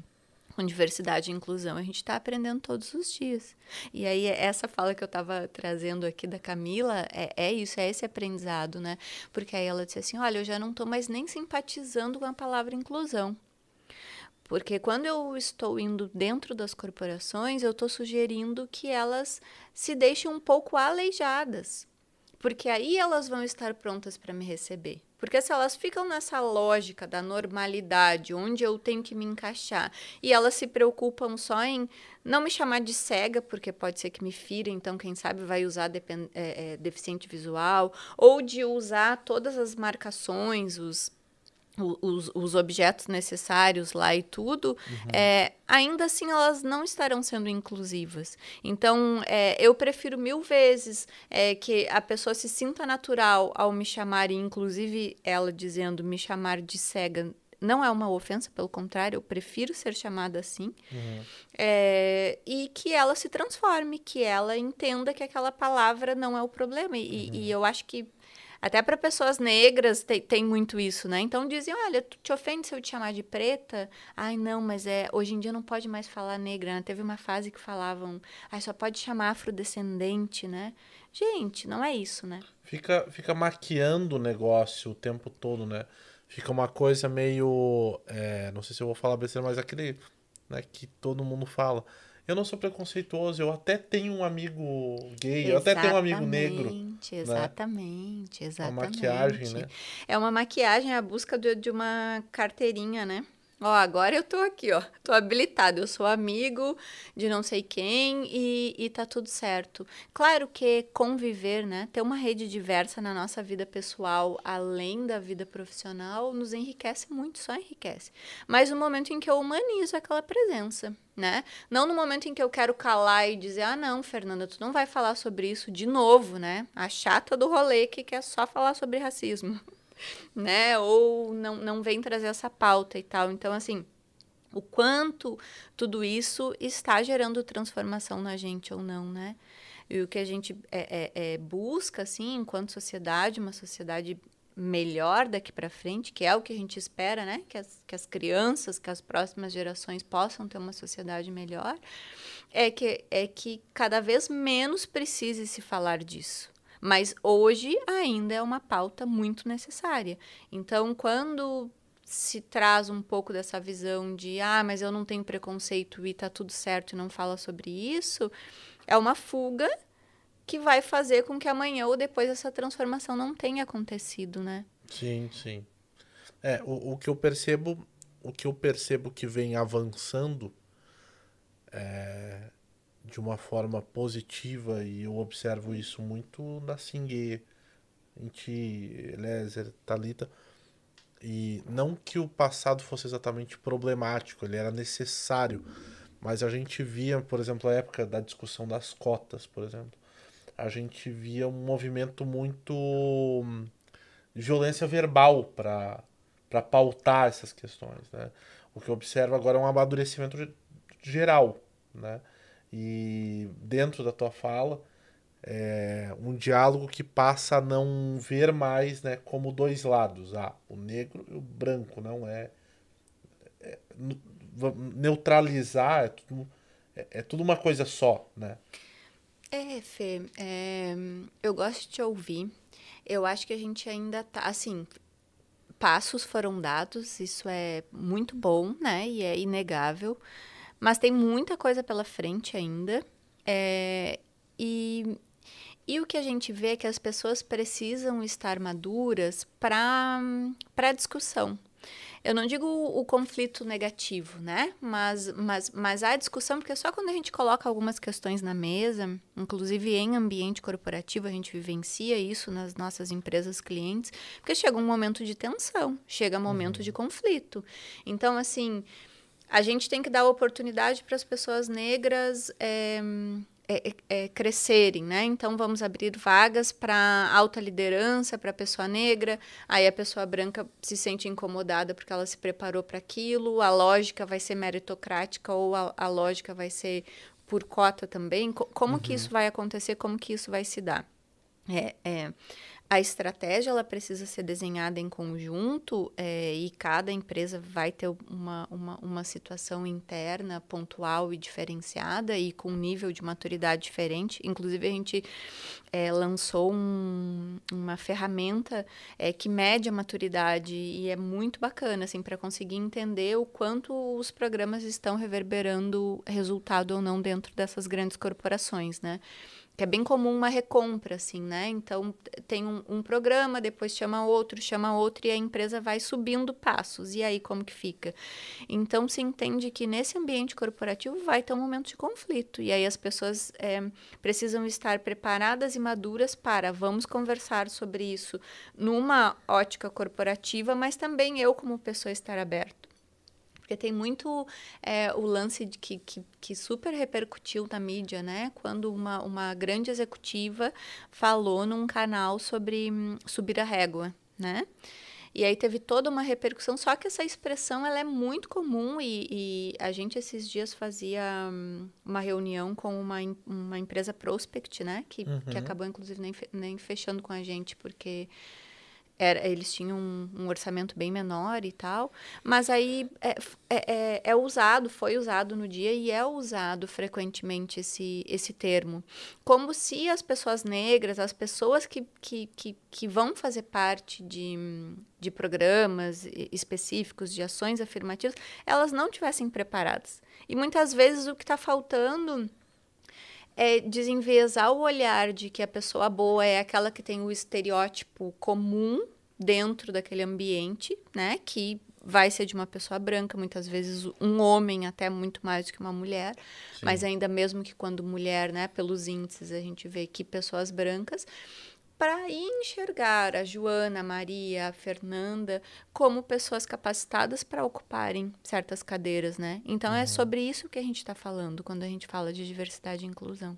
com diversidade e inclusão. A gente está aprendendo todos os dias. E aí, essa fala que eu estava trazendo aqui da Camila é, é isso, é esse aprendizado, né? Porque aí ela disse assim: olha, eu já não estou mais nem simpatizando com a palavra inclusão. Porque quando eu estou indo dentro das corporações, eu estou sugerindo que elas se deixem um pouco aleijadas. Porque aí elas vão estar prontas para me receber. Porque se elas ficam nessa lógica da normalidade, onde eu tenho que me encaixar, e elas se preocupam só em não me chamar de cega, porque pode ser que me fira, então quem sabe vai usar é, é, deficiente visual, ou de usar todas as marcações, os os, os objetos necessários lá e tudo, é, ainda assim elas não estarão sendo inclusivas. Então, é, eu prefiro mil vezes é, que a pessoa se sinta natural ao me chamar, e inclusive ela dizendo me chamar de cega. Não é uma ofensa, pelo contrário, eu prefiro ser chamada assim. É, e que ela se transforme, que ela entenda que aquela palavra não é o problema. E, e eu acho que até para pessoas negras tem, tem muito isso, né? Então dizem, olha, tu te ofende se eu te chamar de preta? Ai, não, mas é hoje em dia não pode mais falar negra. né? Teve uma fase que falavam, ai, só pode chamar afrodescendente, né? Gente, não é isso, né? Fica, fica maquiando o negócio o tempo todo, né? Fica uma coisa meio. é, não sei se eu vou falar besteira, mas aquele né, que todo mundo fala. Eu não sou preconceituoso, eu até tenho um amigo gay, eu até tenho um amigo negro. Exatamente, Exatamente, Uma exatamente. maquiagem, né? É uma maquiagem, a busca de, de uma carteirinha, né? Ó, agora eu tô aqui, ó. Tô habilitado. Eu sou amigo de não sei quem e, e tá tudo certo. Claro que conviver, né? Ter uma rede diversa na nossa vida pessoal, além da vida profissional, nos enriquece muito, só enriquece. Mas no momento em que eu humanizo aquela presença, né? Não no momento em que eu quero calar e dizer, ah, não, Fernanda, tu não vai falar sobre isso de novo, né? A chata do rolê que quer só falar sobre racismo né? Ou não, não vem trazer essa pauta e tal. Então, assim, o quanto tudo isso está gerando transformação na gente ou não, né? E o que a gente é, é, é, busca, assim, enquanto sociedade, uma sociedade melhor daqui para frente, que é o que a gente espera, né? Que as, que as crianças, que as próximas gerações possam ter uma sociedade melhor, é que, é que cada vez menos precise se falar disso. Mas hoje ainda é uma pauta muito necessária. Então, quando se traz um pouco dessa visão de ah, mas eu não tenho preconceito e tá tudo certo e não fala sobre isso, é uma fuga que vai fazer com que amanhã ou depois essa transformação não tenha acontecido, né? Sim, sim. É, o, o que eu percebo, o que eu percebo que vem avançando é, de uma forma positiva e eu observo isso muito na Singue, em ti, Eliezer, Thalita, e não que o passado fosse exatamente problemático, ele era necessário, mas a gente via, por exemplo, a época da discussão das cotas, por exemplo, a gente via um movimento muito hum, de violência verbal para para pautar essas questões, né? O que eu observo agora é um amadurecimento ge- geral, né? E dentro da tua fala, é um diálogo que passa a não ver mais, né, como dois lados, ah, o negro e o branco, não é, é neutralizar, é tudo, é, é tudo uma coisa só, né? É, Fê, é, eu gosto de te ouvir. Eu acho que a gente ainda tá, assim, passos foram dados, isso é muito bom, né? E é inegável. Mas tem muita coisa pela frente ainda. É, e, e o que a gente vê é que as pessoas precisam estar maduras para a discussão. Eu não digo o, o conflito negativo, né? Mas, mas, mas há discussão, porque só quando a gente coloca algumas questões na mesa, inclusive em ambiente corporativo, a gente vivencia isso nas nossas empresas clientes, porque chega um momento de tensão, chega um momento de conflito. Então, assim, a gente tem que dar oportunidade para as pessoas negras é, é, é, crescerem, né? Então vamos abrir vagas para alta liderança, para pessoa negra. Aí a pessoa branca se sente incomodada porque ela se preparou para aquilo. A lógica vai ser meritocrática ou a, a lógica vai ser por cota também. Co como que isso vai acontecer? Como que isso vai se dar? É, é, a estratégia ela precisa ser desenhada em conjunto é, e cada empresa vai ter uma, uma, uma situação interna pontual e diferenciada e com um nível de maturidade diferente. Inclusive, a gente é, lançou um, uma ferramenta é, que mede a maturidade e é muito bacana assim, para conseguir entender o quanto os programas estão reverberando resultado ou não dentro dessas grandes corporações. Né? Que é bem comum uma recompra, assim, né? Então, tem um, um, programa, depois chama outro, chama outro, e a empresa vai subindo passos. E aí, como que fica? Então, se entende que nesse ambiente corporativo vai ter um momento de conflito. E aí, as pessoas é, precisam estar preparadas e maduras para vamos conversar sobre isso numa ótica corporativa, mas também eu, como pessoa, estar aberto. Porque tem muito é, o lance de que, que, que, super repercutiu na mídia, né? Quando uma, uma grande executiva falou num canal sobre hum, subir a régua, né? E aí teve toda uma repercussão, só que essa expressão ela é muito comum e, e a gente esses dias fazia um, uma reunião com uma, uma empresa prospect, né? Que, uhum. que acabou, inclusive, nem, nem fechando com a gente, porque era, eles tinham um, um, orçamento bem menor e tal, mas aí é, é, é, é, usado, foi usado no dia e é usado frequentemente esse, esse termo, como se as pessoas negras, as pessoas que, que, que, que vão fazer parte de, de programas específicos, de ações afirmativas, elas não tivessem preparadas. E muitas vezes o que está faltando é desenviesar o olhar de que a pessoa boa é aquela que tem o estereótipo comum dentro daquele ambiente, né? Que vai ser de uma pessoa branca, muitas vezes um homem até muito mais do que uma mulher, Sim. mas ainda mesmo que quando mulher, né, pelos índices a gente vê que pessoas brancas, para enxergar a Joana, a Maria, a Fernanda como pessoas capacitadas para ocuparem certas cadeiras, né? Então é uhum. é sobre isso que a gente está falando quando a gente fala de diversidade e inclusão.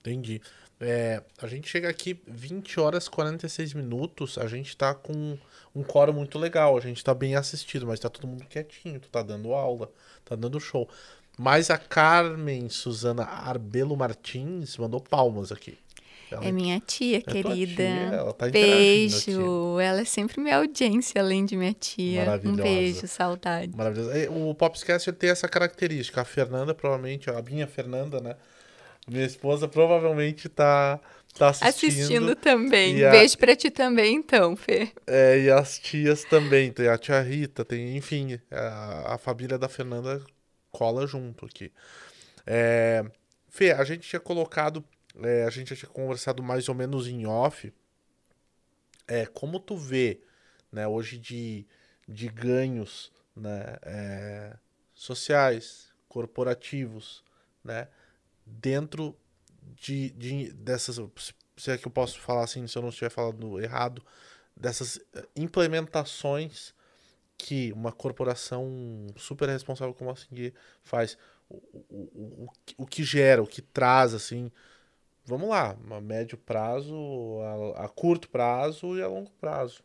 Entendi. É, a gente chega aqui 20 horas e 46 minutos, a gente tá com um coro muito legal, a gente tá bem assistido, mas tá todo mundo quietinho, tu tá dando aula, tá dando show. Mas a Carmen Suzana Arbelo Martins mandou palmas aqui. Ela é minha tia, é querida. Tia, ela tá beijo. Ela é sempre minha audiência, além de minha tia. Um beijo, saudade. Maravilhoso. O Popscast tem essa característica. A Fernanda, provavelmente, a minha Fernanda, né? Minha esposa provavelmente tá, tá assistindo. Assistindo também. A... Beijo pra ti também, então, Fê. É, e as tias também. Tem a tia Rita, tem, enfim, a, a família da Fernanda cola junto aqui. É, Fê, a gente tinha colocado é, a gente já tinha conversado mais ou menos em off. É, como tu vê, né, hoje de, de ganhos, né, é, sociais, corporativos, né, dentro de, de dessas, se é que eu posso falar assim, se eu não estiver falando errado, dessas eh, implementações que uma corporação super responsável como a Sing faz, o, o, o, o que gera, o que traz, assim, vamos lá, a médio prazo, a, a, curto prazo e a longo prazo.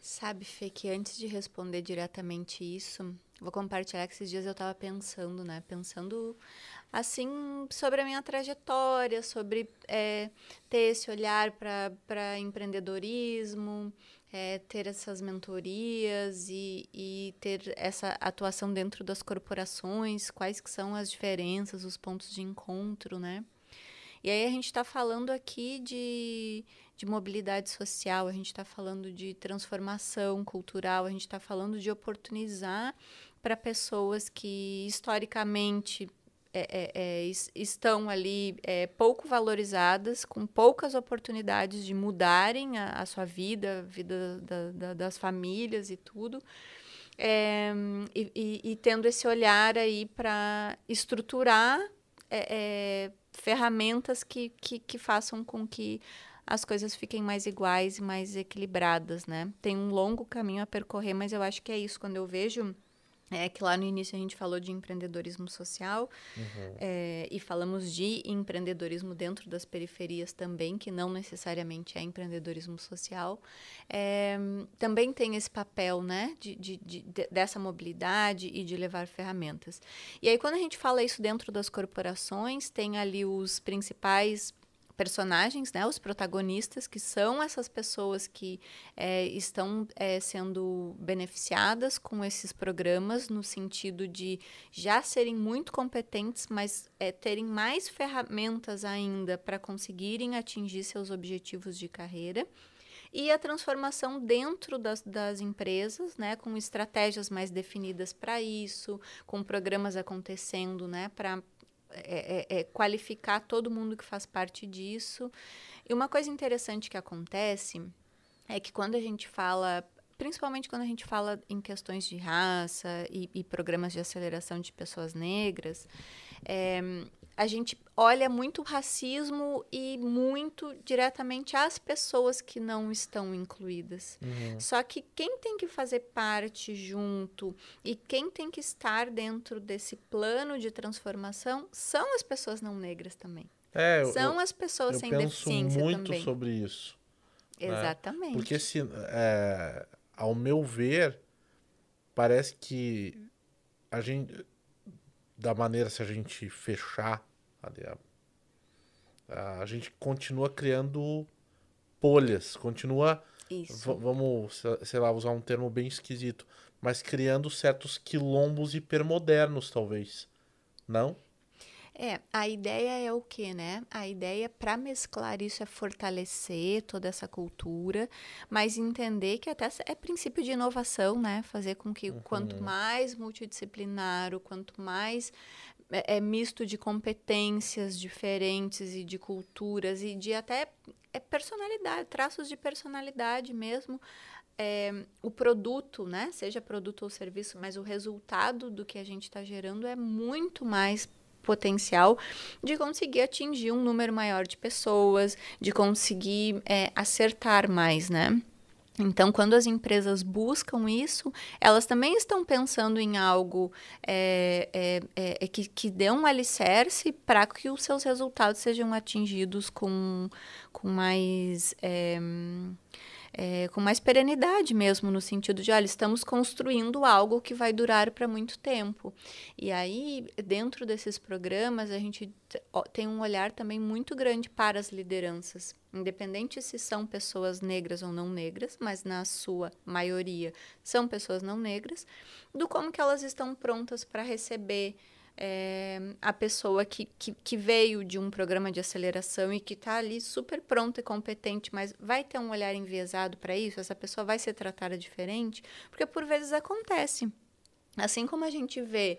Sabe, Fê, que antes de responder diretamente isso, vou compartilhar que esses dias eu estava pensando, né? Pensando, assim, sobre a minha trajetória, sobre é, ter esse olhar para empreendedorismo, é, ter essas mentorias e, e ter essa atuação dentro das corporações, quais que são as diferenças, os pontos de encontro, né? E aí a gente está falando aqui de, de mobilidade social, a gente está falando de transformação cultural, a gente está falando de oportunizar para pessoas que historicamente é, é, é, estão ali é, pouco valorizadas, com poucas oportunidades de mudarem a, a sua vida, a vida da, da, das famílias e tudo. É, e, e, e, tendo esse olhar aí para estruturar é, ferramentas que, que, que façam com que as coisas fiquem mais iguais e mais equilibradas, né? Tem um longo caminho a percorrer, mas eu acho que é isso. Quando eu vejo é que lá no início a gente falou de empreendedorismo social uhum. é, e falamos de empreendedorismo dentro das periferias também, que não necessariamente é empreendedorismo social. É, também tem esse papel né, de, de, de, dessa mobilidade e de levar ferramentas. E aí, quando a gente fala isso dentro das corporações, tem ali os principais personagens, né, os protagonistas, que são essas pessoas que é, estão é, sendo beneficiadas com esses programas, no sentido de já serem muito competentes, mas é, terem mais ferramentas ainda para conseguirem atingir seus objetivos de carreira. E a transformação dentro das, das empresas, né, com estratégias mais definidas para isso, com programas acontecendo né, para é, é, é qualificar todo mundo que faz parte disso. E uma coisa interessante que acontece é que quando a gente fala principalmente quando a gente fala em questões de raça e, e programas de aceleração de pessoas negras, é, a gente olha muito o racismo e muito diretamente as pessoas que não estão incluídas. Uhum. Só que quem tem que fazer parte junto e quem tem que estar dentro desse plano de transformação são as pessoas não negras também. É, são eu, as pessoas eu sem penso deficiência muito também. sobre isso. Né? Exatamente. Né? Porque se, é, ao meu ver, parece que a gente da maneira se a gente fechar a, a gente continua criando polhas, continua vamos, sei lá, usar um termo bem esquisito, mas criando certos quilombos hipermodernos, talvez. Não? É, a ideia é o que, né? A ideia para mesclar isso é fortalecer toda essa cultura, mas entender que até é princípio de inovação, né? Fazer com que uhum. quanto mais multidisciplinar, quanto mais é, é, misto de competências diferentes e de culturas e de até é, personalidade, traços de personalidade mesmo, é, o produto, né? Seja produto ou serviço, mas o resultado do que a gente está gerando é muito mais potencial de conseguir atingir um número maior de pessoas, de conseguir é, acertar mais, né? Então, quando as empresas buscam isso, elas também estão pensando em algo é, é, é, é que, que dê um alicerce para que os seus resultados sejam atingidos com, com mais é, com mais perenidade mesmo, no sentido de, olha, estamos construindo algo que vai durar para muito tempo. E aí, dentro desses programas, a gente tem um olhar também muito grande para as lideranças, independente se são pessoas negras ou não negras, mas na sua maioria são pessoas não negras, do como que elas estão prontas para receber é, a pessoa que, que, que, veio de um programa de aceleração e que está ali super pronta e competente, mas vai ter um olhar enviesado para isso? Essa pessoa vai ser tratada diferente? Porque por vezes acontece. Assim como a gente vê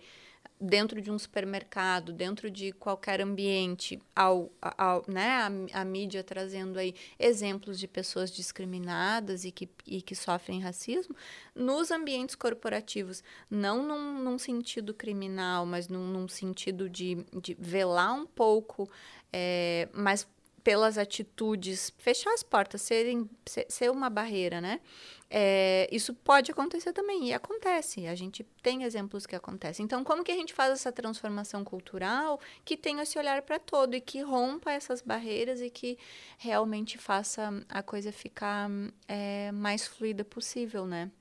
dentro de um supermercado, dentro de qualquer ambiente, ao, ao, né, a, a, mídia trazendo aí exemplos de pessoas discriminadas e que, e que sofrem racismo, nos ambientes corporativos, não num, num sentido criminal, mas num, num, sentido de, de velar um pouco, é, mas pelas atitudes, fechar as portas, serem, ser, ser uma barreira, né? É, isso pode acontecer também, e acontece. A gente tem exemplos que acontecem. Então, como que a gente faz essa transformação cultural que tenha esse olhar para todo e que rompa essas barreiras e que realmente faça a coisa ficar é, mais fluida possível, né?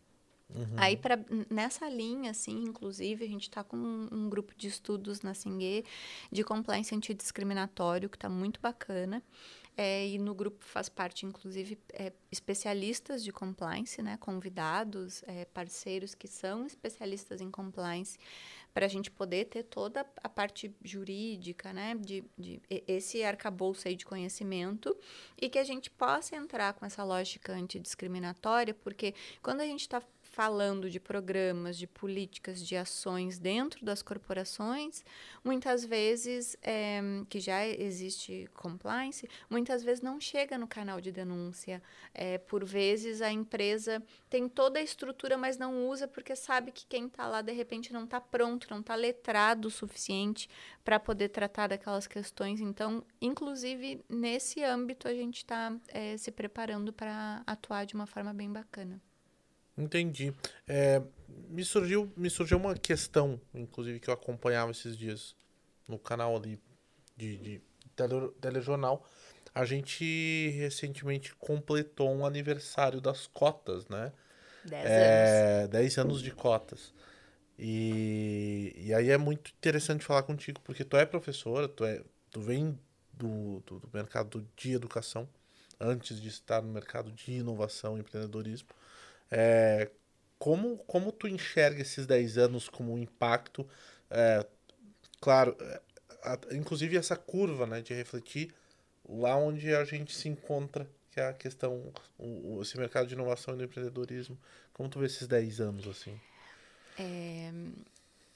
Uhum. Aí, pra, nessa linha, assim, inclusive, a gente está com um, um, grupo de estudos na Singue de compliance antidiscriminatório, que está muito bacana. É, e no grupo faz parte, inclusive, é, especialistas de compliance, né, convidados, é, parceiros que são especialistas em compliance, para a gente poder ter toda a parte jurídica, né, de, de esse arcabouço aí de conhecimento e que a gente possa entrar com essa lógica antidiscriminatória, porque quando a gente está falando de programas, de políticas, de ações dentro das corporações, muitas vezes, é, que já existe compliance, muitas vezes não chega no canal de denúncia. É, por vezes a empresa tem toda a estrutura, mas não usa porque sabe que quem está lá de repente não está pronto, não está letrado o suficiente para poder tratar daquelas questões. Então, inclusive nesse âmbito, a gente está é, se preparando para atuar de uma forma bem bacana. Entendi. É, me, surgiu, me surgiu uma questão, inclusive, que eu acompanhava esses dias no canal ali de, de tele, telejornal. A gente recentemente completou um aniversário das cotas, né? Dez é, anos. Dez anos de cotas. E, e aí é muito interessante falar contigo, porque tu é professora, tu, é, tu vem do, do, do mercado de educação, antes de estar no mercado de inovação e empreendedorismo. É, como, como tu enxerga esses 10 anos como um impacto? É, claro, é, a, inclusive essa curva né, de refletir lá onde a gente se encontra, que é a questão, o, esse mercado de inovação e do empreendedorismo. Como tu vê esses 10 anos assim? É,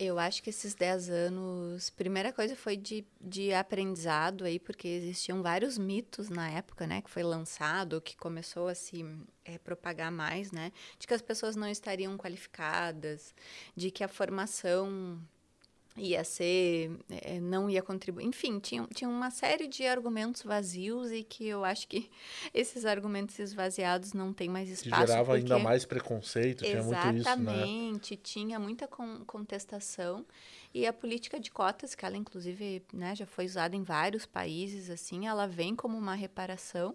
Eu acho que esses 10 anos, primeira coisa foi de, de aprendizado aí, porque existiam vários mitos na época, né, que foi lançado, que começou a se é, propagar mais, né, de que as pessoas não estariam qualificadas, de que a formação ia ser, é, não ia contribuir. Enfim, tinha, tinha uma série de argumentos vazios e que eu acho que esses argumentos esvaziados não tem mais espaço. Que gerava porque... ainda mais preconceito, tinha muito isso, né? Exatamente, tinha muita con contestação. E a política de cotas, que ela inclusive né, já foi usada em vários países, assim, ela vem como uma reparação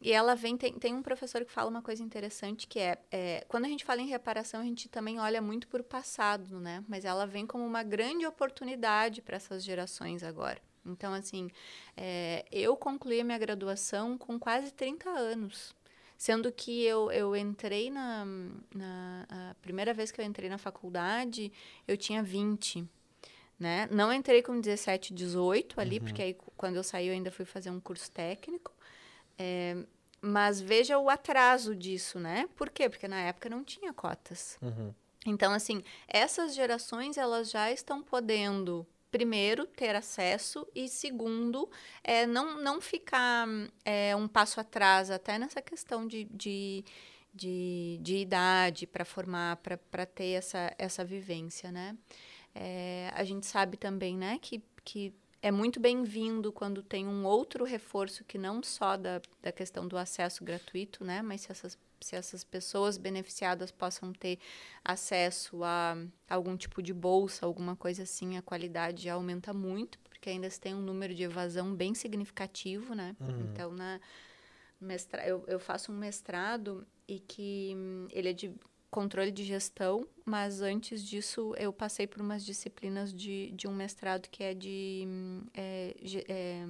e ela vem, tem, tem um professor que fala uma coisa interessante que é, é, quando a gente fala em reparação, a gente também olha muito para o passado, né? Mas ela vem como uma grande oportunidade para essas gerações agora. Então, assim, é, eu concluí a minha graduação com quase 30 anos. Sendo que eu, eu entrei na, na. A primeira vez que eu entrei na faculdade, eu tinha 20. Né? Não entrei com 17, 18 ali, uhum. porque aí quando eu saí eu ainda fui fazer um curso técnico. É, mas veja o atraso disso, né? Por quê? Porque na época não tinha cotas. Uhum. Então, assim, essas gerações elas já estão podendo primeiro ter acesso e segundo é, não, não ficar é, um passo atrás até nessa questão de, de, de, de idade para formar para ter essa, essa vivência né é, a gente sabe também né que, que é muito bem-vindo quando tem um outro reforço que não só da, da questão do acesso gratuito, né? Mas se essas, se essas pessoas beneficiadas possam ter acesso a algum tipo de bolsa, alguma coisa assim, a qualidade já aumenta muito, porque ainda se tem um número de evasão bem significativo, né? Uhum. Então, na mestra, eu, eu faço um mestrado e que ele é de controle de gestão, mas antes disso eu passei por umas disciplinas de, de um mestrado que é de é, é,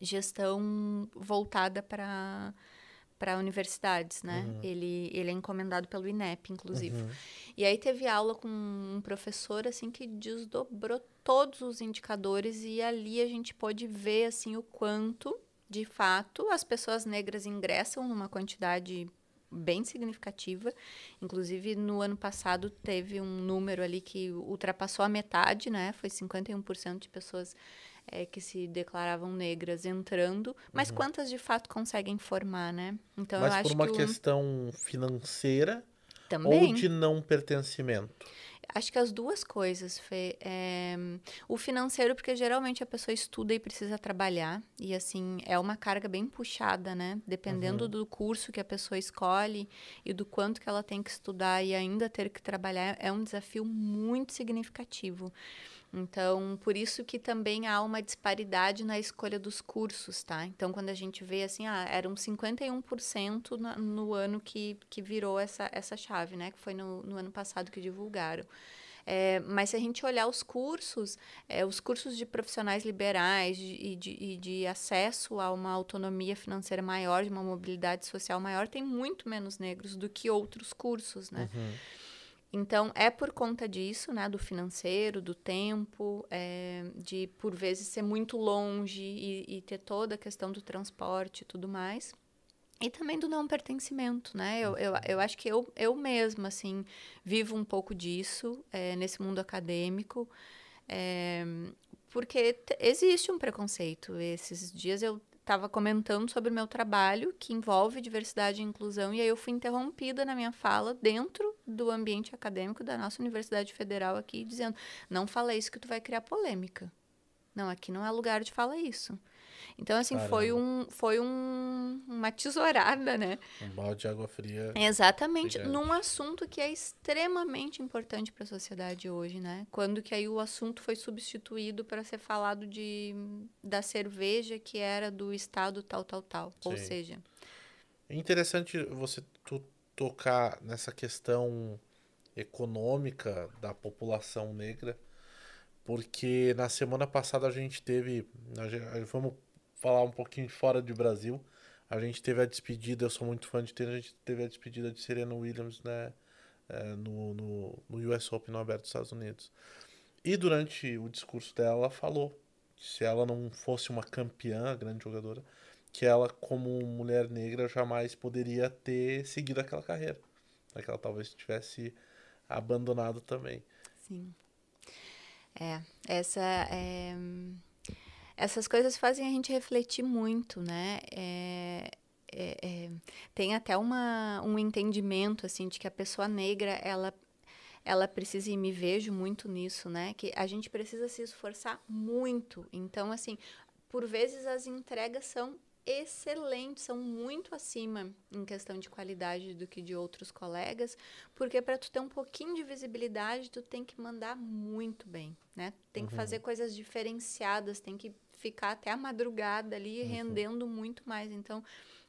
gestão voltada para para universidades, né? Uhum. Ele, ele é encomendado pelo INEP, inclusive. Uhum. E aí teve aula com um professor, assim, que desdobrou todos os indicadores e ali a gente pôde ver, assim, o quanto, de fato, as pessoas negras ingressam numa quantidade bem significativa. Inclusive, no ano passado, teve um número ali que ultrapassou a metade, né? Foi 51% de pessoas é, que se declaravam negras entrando. Mas uhum. quantas, de fato, conseguem formar, né? Então, mas eu acho por uma que o... questão financeira Também. ou de não pertencimento? Acho que as duas coisas, Fê. É, o financeiro, porque geralmente a pessoa estuda e precisa trabalhar. E, assim, é uma carga bem puxada, né? Dependendo Uhum. do curso que a pessoa escolhe e do quanto que ela tem que estudar e ainda ter que trabalhar, é um desafio muito significativo. Então, por isso que também há uma disparidade na escolha dos cursos, tá? Então, quando a gente vê assim, ah, eram 51% na, no ano que, que virou essa, essa chave, né? Que foi no, no ano passado que divulgaram. É, mas se a gente olhar os cursos, é, os cursos de profissionais liberais de, e, de, e de acesso a uma autonomia financeira maior, de uma mobilidade social maior, tem muito menos negros do que outros cursos, né? Uhum. Então, é por conta disso, né, do financeiro, do tempo, é, de por vezes ser muito longe e, e, ter toda a questão do transporte e tudo mais. E também do não pertencimento, né? Eu, eu, eu acho que eu, eu mesma, assim, vivo um pouco disso é, nesse mundo acadêmico, é, porque existe um preconceito. Esses dias eu estava comentando sobre o meu trabalho, que envolve diversidade e inclusão, e aí eu fui interrompida na minha fala dentro do ambiente acadêmico da nossa Universidade Federal aqui, dizendo: não fala isso que tu vai criar polêmica. Não, aqui não é lugar de falar isso. Então, assim, Caramba. foi, um, foi um, uma tesourada, né? Um balde de água fria. Exatamente, Gigante. num assunto que é extremamente importante para a sociedade hoje, né? Quando que aí o assunto foi substituído para ser falado de da cerveja que era do estado tal, tal, tal. Ou Sim. seja, É interessante você tocar nessa questão econômica da população negra, porque na semana passada a gente teve, gente- vamos falar um pouquinho fora de Brasil, a gente teve a despedida, eu sou muito fã de ter, a gente teve a despedida de Serena Williams, né, eh, no, no, no US Open, no Aberto dos Estados Unidos. E durante o discurso dela, ela falou que se ela não fosse uma campeã, grande jogadora, que ela, como mulher negra, jamais poderia ter seguido aquela carreira. né, Que ela talvez tivesse abandonado também. sim. É, essa é, essas coisas fazem a gente refletir muito, né? É, é, é, tem até uma, um entendimento assim de que a pessoa negra ela ela precisa e me vejo muito nisso, né? Que a gente precisa se esforçar muito. Então, assim, por vezes as entregas são excelentes, são muito acima em questão de qualidade do que de outros colegas, porque para tu ter um pouquinho de visibilidade, tu tem que mandar muito bem, né? Tem que fazer coisas diferenciadas, tem que ficar até a madrugada ali uhum. rendendo muito mais. Então,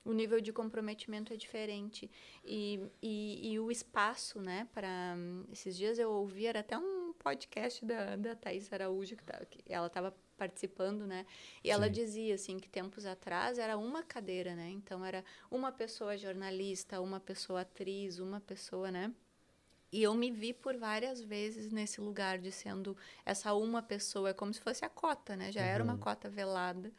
o nível de comprometimento é diferente. E, e, e o espaço, né, para... Esses dias eu ouvi, era até um podcast da, da Thais Araújo, que, tá, que ela estava participando, né? E Sim. ela dizia, assim, que tempos atrás era uma cadeira, né? Então, era uma pessoa jornalista, uma pessoa atriz, uma pessoa, né? E eu me vi por várias vezes nesse lugar de sendo essa uma pessoa, é como se fosse a cota, né? Já uhum. era uma uhum. cota velada.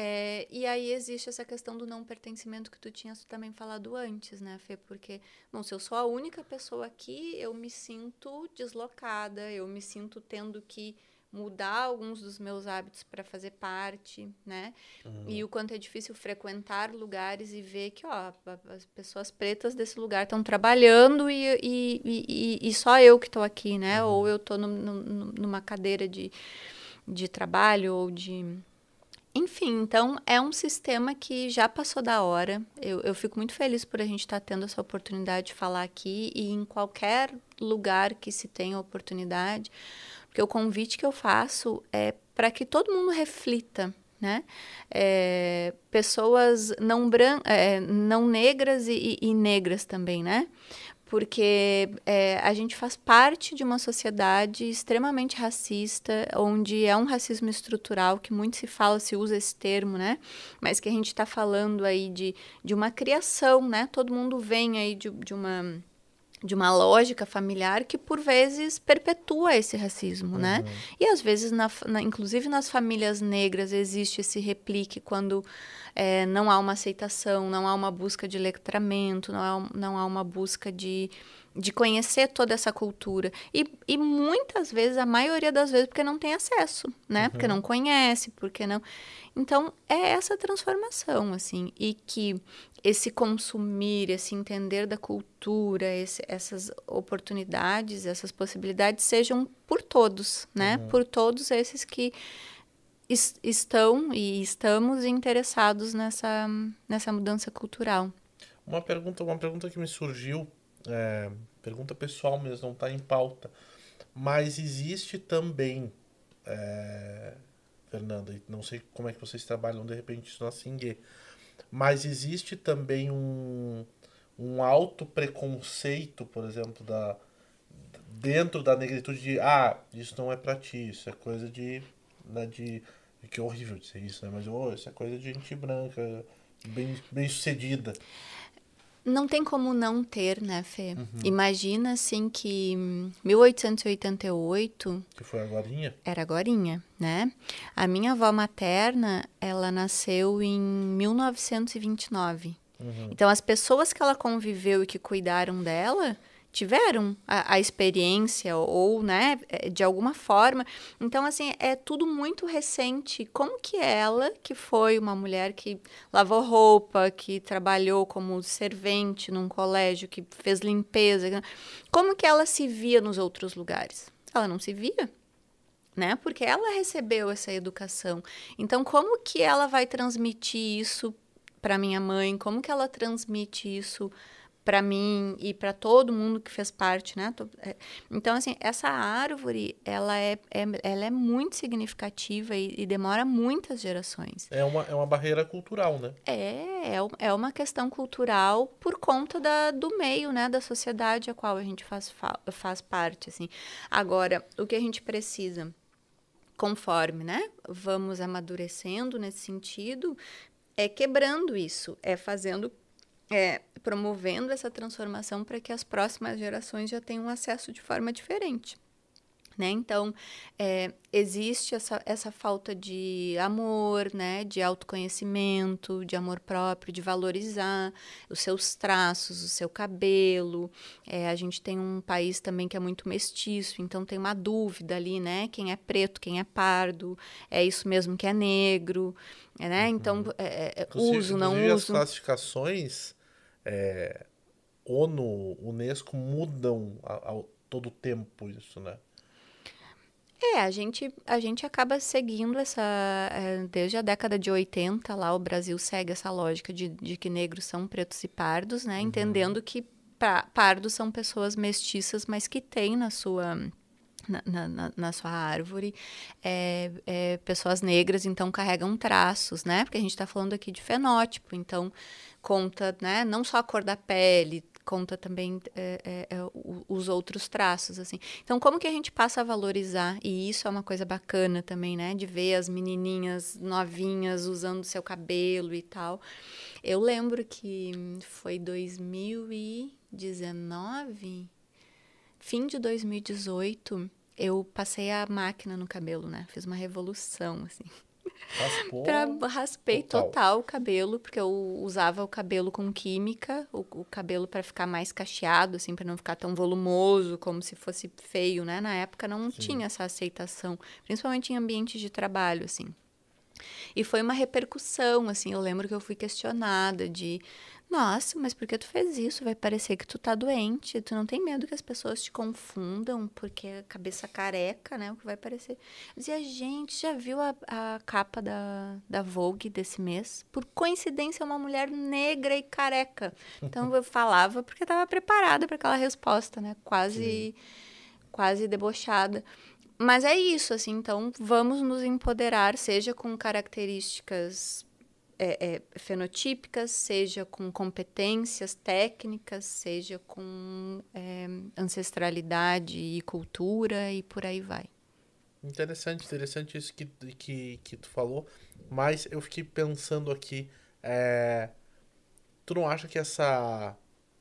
É, e aí existe essa questão do não pertencimento que tu tinhas também falado antes, né, Fê? Porque, não, se eu sou a única pessoa aqui, eu me sinto deslocada, eu me sinto tendo que mudar alguns dos meus hábitos para fazer parte, né? Uhum. E o quanto é difícil frequentar lugares e ver que, ó, as pessoas pretas desse lugar estão trabalhando e, e, e, e, só eu que estou aqui, né? Uhum. Ou eu estou numa cadeira de, de trabalho ou de enfim, então é um sistema que já passou da hora. Eu, eu fico muito feliz por a gente estar tá tendo essa oportunidade de falar aqui e em qualquer lugar que se tenha oportunidade, porque o convite que eu faço é para que todo mundo reflita, né? É, pessoas não, bran é, não negras e, e negras também, né? porque é, a gente faz parte de uma sociedade extremamente racista, onde é um racismo estrutural, que muito se fala, se usa esse termo, né? Mas que a gente está falando aí de, de uma criação, né? Todo mundo vem aí de, de uma de uma lógica familiar que por vezes perpetua esse racismo, né? uhum. né? E às vezes, na, na, inclusive nas famílias negras, existe esse replique quando é, não há uma aceitação, não há uma busca de letramento, não há, não há uma busca de, de conhecer toda essa cultura. E, e muitas vezes, a maioria das vezes, porque não tem acesso, né? Uhum. Porque não conhece, porque não. Então, é essa transformação, assim, e que esse consumir, esse entender da cultura, esse, essas oportunidades, essas possibilidades sejam por todos, né? Uhum. Por todos esses que est estão e estamos interessados nessa, nessa mudança cultural. Uma pergunta, uma pergunta que me surgiu, é, pergunta pessoal mesmo, não está em pauta, mas existe também é, Fernanda, não sei como é que vocês trabalham de repente isso na Singue, mas existe também um, um alto preconceito, por exemplo, da dentro da negritude de ah, isso não é para ti, isso é coisa de, né, de que horrível dizer isso, né? Mas oh, isso é coisa de gente branca, bem, bem sucedida. Não tem como não ter, né, Fê? Uhum. Imagina, assim, que 1888... Que foi agorinha? Era agorinha, né? A minha avó materna, ela nasceu em 1929. Uhum. Então, as pessoas que ela conviveu e que cuidaram dela tiveram a, a, experiência ou, né, é, de alguma forma. Então, assim, é tudo muito recente. Como que ela, que foi uma mulher que lavou roupa, que trabalhou como servente num colégio, que fez limpeza, como que ela se via nos outros lugares? Ela não se via. Né? Porque ela recebeu essa educação. Então, como que ela vai transmitir isso para minha mãe? Como que ela transmite isso para mim e para todo mundo que fez parte, né? É, então, assim, essa árvore, ela é, é ela é muito significativa e, e, demora muitas gerações. É uma, é uma barreira cultural, né? É, é, é uma questão cultural por conta da, do meio, né? Da sociedade a qual a gente faz, faz parte, assim. Agora, o que a gente precisa conforme, né? Vamos amadurecendo nesse sentido, é quebrando isso, é fazendo é, promovendo essa transformação para que as próximas gerações já tenham acesso de forma diferente. Né? Então, é, existe essa, essa falta de amor, né? de autoconhecimento, de amor próprio, de valorizar os seus traços, o seu cabelo. É, a gente tem um país também que é muito mestiço, então tem uma dúvida ali, né? Quem é preto, quem é pardo, é isso mesmo que é negro, né? Então, é, é, uso, não uso. as classificações é, ONU, Unesco mudam a, a todo tempo isso, né? É, a gente, a gente acaba seguindo essa. é, desde a década de 80, lá o Brasil segue essa lógica de, de que negros são pretos e pardos, né? Entendendo que pa- pardos são pessoas mestiças, mas que têm na sua. Na- na- na sua árvore, é, é, pessoas negras então carregam traços, né? Porque a gente está falando aqui de fenótipo, então conta, né? Não só a cor da pele, conta também é, é, é, os outros traços, assim. Então, como que a gente passa a valorizar? E isso é uma coisa bacana também, né? De ver as menininhas novinhas usando seu cabelo e tal. Eu lembro que foi 2019, fim de 2018, eu passei a máquina no cabelo, né? Fiz uma revolução, assim. Raspou. Pra, raspei total. total. o cabelo, porque eu usava o cabelo com química, o, o cabelo para ficar mais cacheado, assim, para não ficar tão volumoso, como se fosse feio, né? Na época não tinha essa aceitação, principalmente em ambientes de trabalho, assim. E foi uma repercussão, assim, eu lembro que eu fui questionada de, nossa, mas por que tu fez isso? Vai parecer que tu tá doente, tu não tem medo que as pessoas te confundam, porque a cabeça careca, né, o que vai parecer. Eu dizia, gente, já viu a, a capa da, da Vogue desse mês? Por coincidência, é uma mulher negra e careca. Então eu falava porque estava preparada para aquela resposta, né, quase, quase debochada. Mas é isso, assim, então vamos nos empoderar, seja com características é, é, fenotípicas, seja com competências técnicas, seja com é, ancestralidade e cultura e por aí vai. Interessante, interessante isso que, que, que tu falou. Mas eu fiquei pensando aqui, é, tu não acha que essa,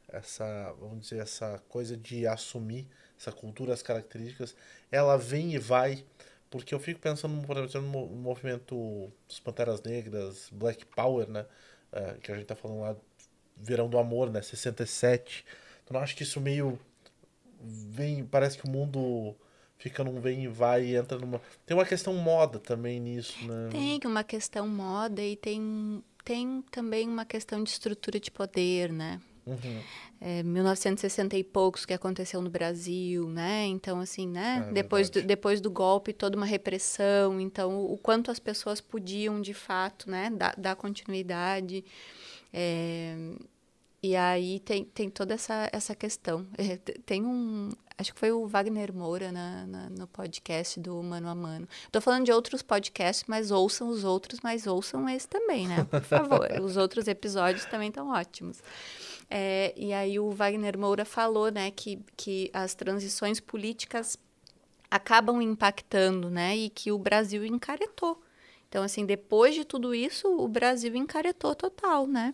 essa, vamos dizer, essa coisa de assumir essa cultura, as características, ela vem e vai? Porque eu fico pensando, por exemplo, no no movimento dos Panteras Negras, Black Power, né? É, que a gente tá falando lá, Verão do Amor, né? 67. Tu não acha que isso meio vem, parece que o mundo fica num vem e vai e entra numa. Tem uma questão moda também nisso, né? Tem uma questão moda e tem, tem também uma questão de estrutura de poder, né? Uhum. É, 1960 e poucos que aconteceu no Brasil, né? Então, assim, né? É depois, do, depois do golpe, toda uma repressão. Então, o quanto as pessoas podiam, de fato, né? Dar, dar continuidade. É, e aí tem, tem toda essa, essa questão. É, te- tem um... Acho que foi o Wagner Moura na, na- no podcast do Mano a Mano. Tô falando de outros podcasts, mas ouçam os outros, mas ouçam esse também, né? Por favor. os outros episódios também estão ótimos. É, e aí o Wagner Moura falou, né, que, que as transições políticas acabam impactando, né, e que o Brasil encaretou. Então, assim, depois de tudo isso, o Brasil encaretou total, né?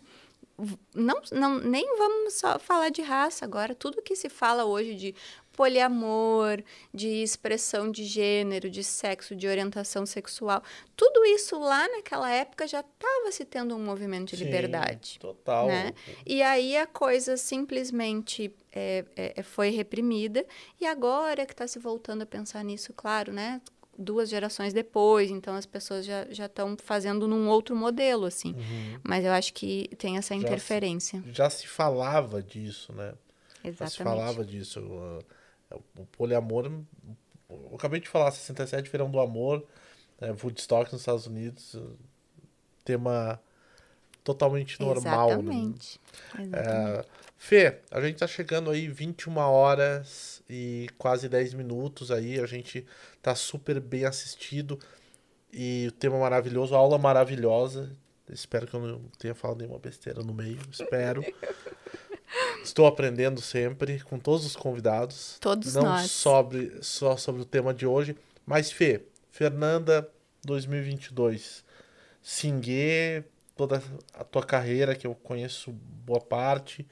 Não, não, nem vamos só falar de raça agora. Tudo que se fala hoje de poliamor, de expressão de gênero, de sexo, de orientação sexual, tudo isso lá naquela época já estava se tendo um movimento de Sim, liberdade Total. né? E aí a coisa simplesmente é, é, é, foi reprimida e agora que está se voltando a pensar nisso, claro, né? Duas gerações depois, então as pessoas já já estão fazendo num outro modelo, assim. Mas eu acho que tem essa Uhum. Já se- interferência. Já se falava disso, né? Já se Exatamente. falava disso. uh, O poliamor. Eu acabei de falar, 67, Verão do Amor, né, Woodstock nos Estados Unidos. Tema totalmente normal, né? Exatamente. Exatamente. É, Fê, a gente tá chegando aí 21 horas e quase 10 minutos aí, a gente tá super bem assistido e o tema maravilhoso, aula maravilhosa. Espero que eu não tenha falado nenhuma besteira no meio, espero. Estou aprendendo sempre com todos os convidados. Todos não nós. sobre só sobre o tema de hoje, mas Fê, Fernanda 2022. Singuê, toda a tua carreira que eu conheço boa parte.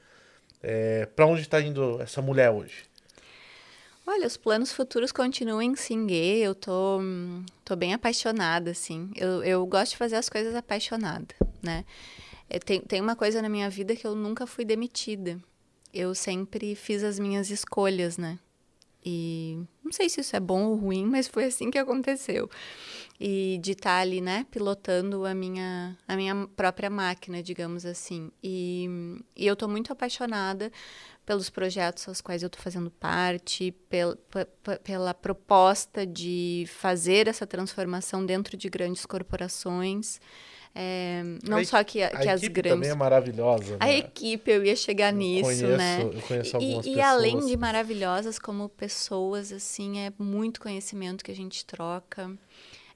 É, para onde está indo essa mulher hoje? Olha, os planos futuros continuam em Singue. Eu tô, tô bem apaixonada, assim. Eu, eu gosto de fazer as coisas apaixonada, né? É, tem, tem uma coisa na minha vida que eu nunca fui demitida. Eu sempre fiz as minhas escolhas, né? E não sei se isso é bom ou ruim, mas foi assim que aconteceu. E de estar ali, né, pilotando a minha, a minha própria máquina, digamos assim. E, e eu estou muito apaixonada pelos projetos aos quais eu estou fazendo parte, pel, pela proposta de fazer essa transformação dentro de grandes corporações. É, não a só que, a que as grandes. também é maravilhosa. A né? equipe, eu ia chegar Eu nisso, conheço, né? Eu conheço algumas E, e pessoas. além de maravilhosas como pessoas, assim, é muito conhecimento que a gente troca.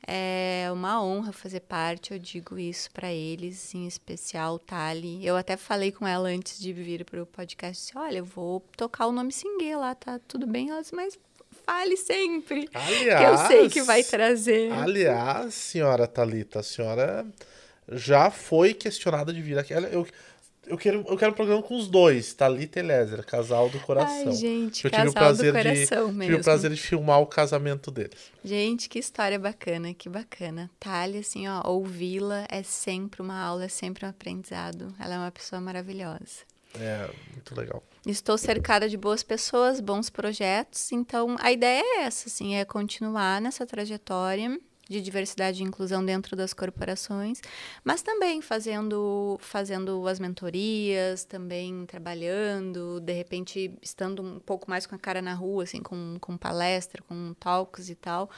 É uma honra fazer parte, eu digo isso para eles, em especial Tali. Eu até falei com ela antes de vir para o podcast, disse, olha, eu vou tocar o nome Singue lá, tá tudo bem? Ela disse, mas fale sempre, Aliás, que eu sei que vai trazer. Aliás, senhora Thalita, a senhora já foi questionada de vir aqui. Eu, eu, quero, eu quero um programa com os dois, Thalita e Lézer, casal do coração. Ai, gente, eu tive casal o prazer do de coração tive mesmo. o prazer de filmar o casamento deles. Gente, que história bacana, que bacana. Thalia, assim, ó, ouvi-la é sempre uma aula, é sempre um aprendizado. Ela é uma pessoa maravilhosa. É, muito legal. Estou cercada de boas pessoas, bons projetos, então a ideia é essa, assim, é continuar nessa trajetória de diversidade e inclusão dentro das corporações, mas também fazendo, fazendo as mentorias, também trabalhando, de repente estando um pouco mais com a cara na rua, assim, com, com palestra, com talks e tal,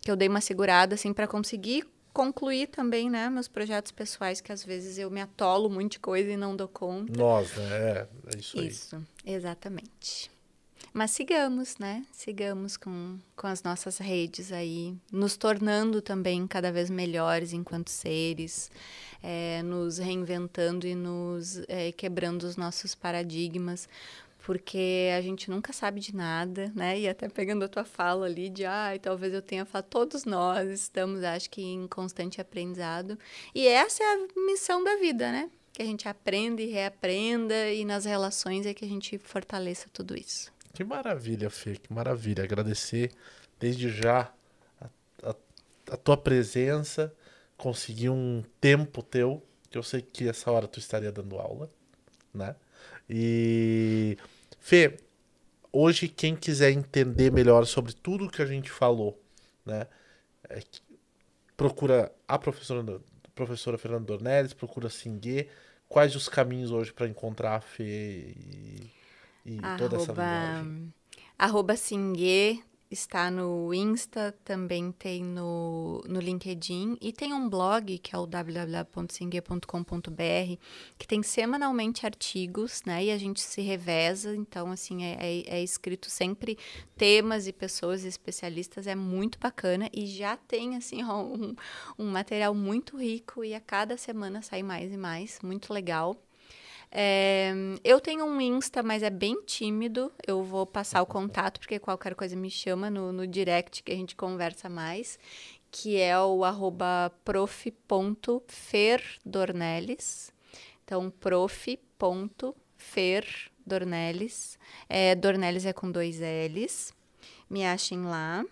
que eu dei uma segurada, assim, para conseguir concluir também, né, meus projetos pessoais, que às vezes eu me atolo muito de coisa e não dou conta. Nós, né? É, é isso aí. Isso, exatamente. Mas sigamos, né? Sigamos com, com as nossas redes aí, nos tornando também cada vez melhores enquanto seres, é, nos reinventando e nos é, quebrando os nossos paradigmas, porque a gente nunca sabe de nada, né? E até pegando a tua fala ali de, ai, talvez eu tenha falado, todos nós estamos, acho que, em constante aprendizado. E essa é a missão da vida, né? Que a gente aprenda e reaprenda e nas relações é que a gente fortaleça tudo isso. Que maravilha, Fê, que maravilha. Agradecer desde já a, a- a tua presença, conseguir um tempo teu, que eu sei que essa hora tu estaria dando aula, né? E Fê, hoje quem quiser entender melhor sobre tudo que a gente falou, né? é procura a professora, professora Fernanda Dornelles, procura Singue. Quais os caminhos hoje para encontrar a Fê e, e toda essa linguagem? arroba Singue está no Insta, também tem no, no LinkedIn e tem um blog que é o www.singue.com.br que tem semanalmente artigos, né? E a gente se reveza, então assim é, é, é escrito sempre temas e pessoas especialistas, é muito bacana e já tem assim um, um material muito rico e a cada semana sai mais e mais, muito legal. É, eu tenho um Insta, mas é bem tímido. Eu vou passar o contato, porque qualquer coisa me chama no, no direct que a gente conversa mais, que é o arroba. Então, prof.ferdornelles. É, Dornelles é com dois L's. Me achem lá.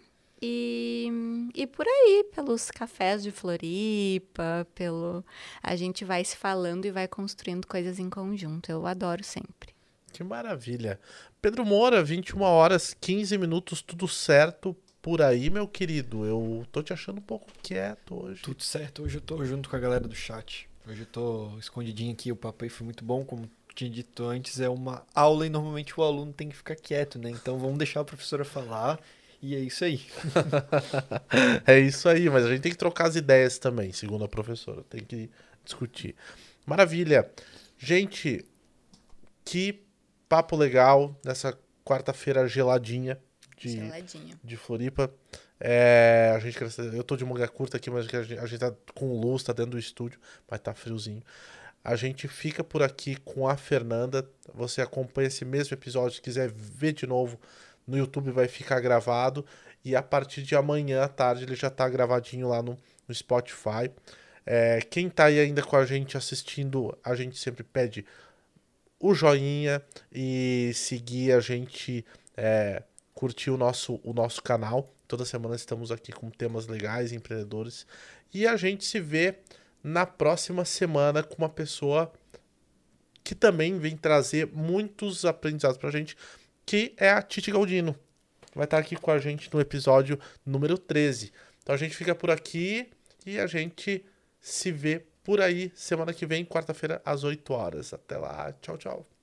E, e por aí, pelos cafés de Floripa, pelo a gente vai se falando e vai construindo coisas em conjunto. Eu adoro sempre. Que maravilha. Pedro Moura, 21 horas, 15 minutos, tudo certo por aí, meu querido. Eu tô te achando um pouco quieto hoje. Tudo certo, hoje eu tô junto com a galera do chat. Hoje eu tô escondidinho aqui, o papo aí foi muito bom, como tinha dito antes, é uma aula e normalmente o aluno tem que ficar quieto, né? Então vamos deixar a professora falar e é isso aí. é isso aí, mas a gente tem que trocar as ideias também, segundo a professora. Tem que discutir. Maravilha. Gente, que papo legal nessa quarta-feira geladinha de, Geladinho. de Floripa. É, a gente, eu tô de manga curta aqui, mas a gente, a gente tá com luz, tá dentro do estúdio, vai tá friozinho. A gente fica por aqui com a Fernanda. Você acompanha esse mesmo episódio, se quiser ver de novo no YouTube, vai ficar gravado. E a partir de amanhã à tarde ele já tá gravadinho lá no, no Spotify. É, quem tá aí ainda com a gente assistindo, a gente sempre pede o joinha e seguir a gente. É, curtir o nosso, o nosso canal. Toda semana estamos aqui com temas legais, empreendedores. E a gente se vê na próxima semana com uma pessoa que também vem trazer muitos aprendizados pra gente, que é a Titi Galdino. Vai estar aqui com a gente no episódio número 13. Então a gente fica por aqui e a gente se vê por aí semana que vem, quarta-feira, às 8 horas. Até lá. Tchau, tchau.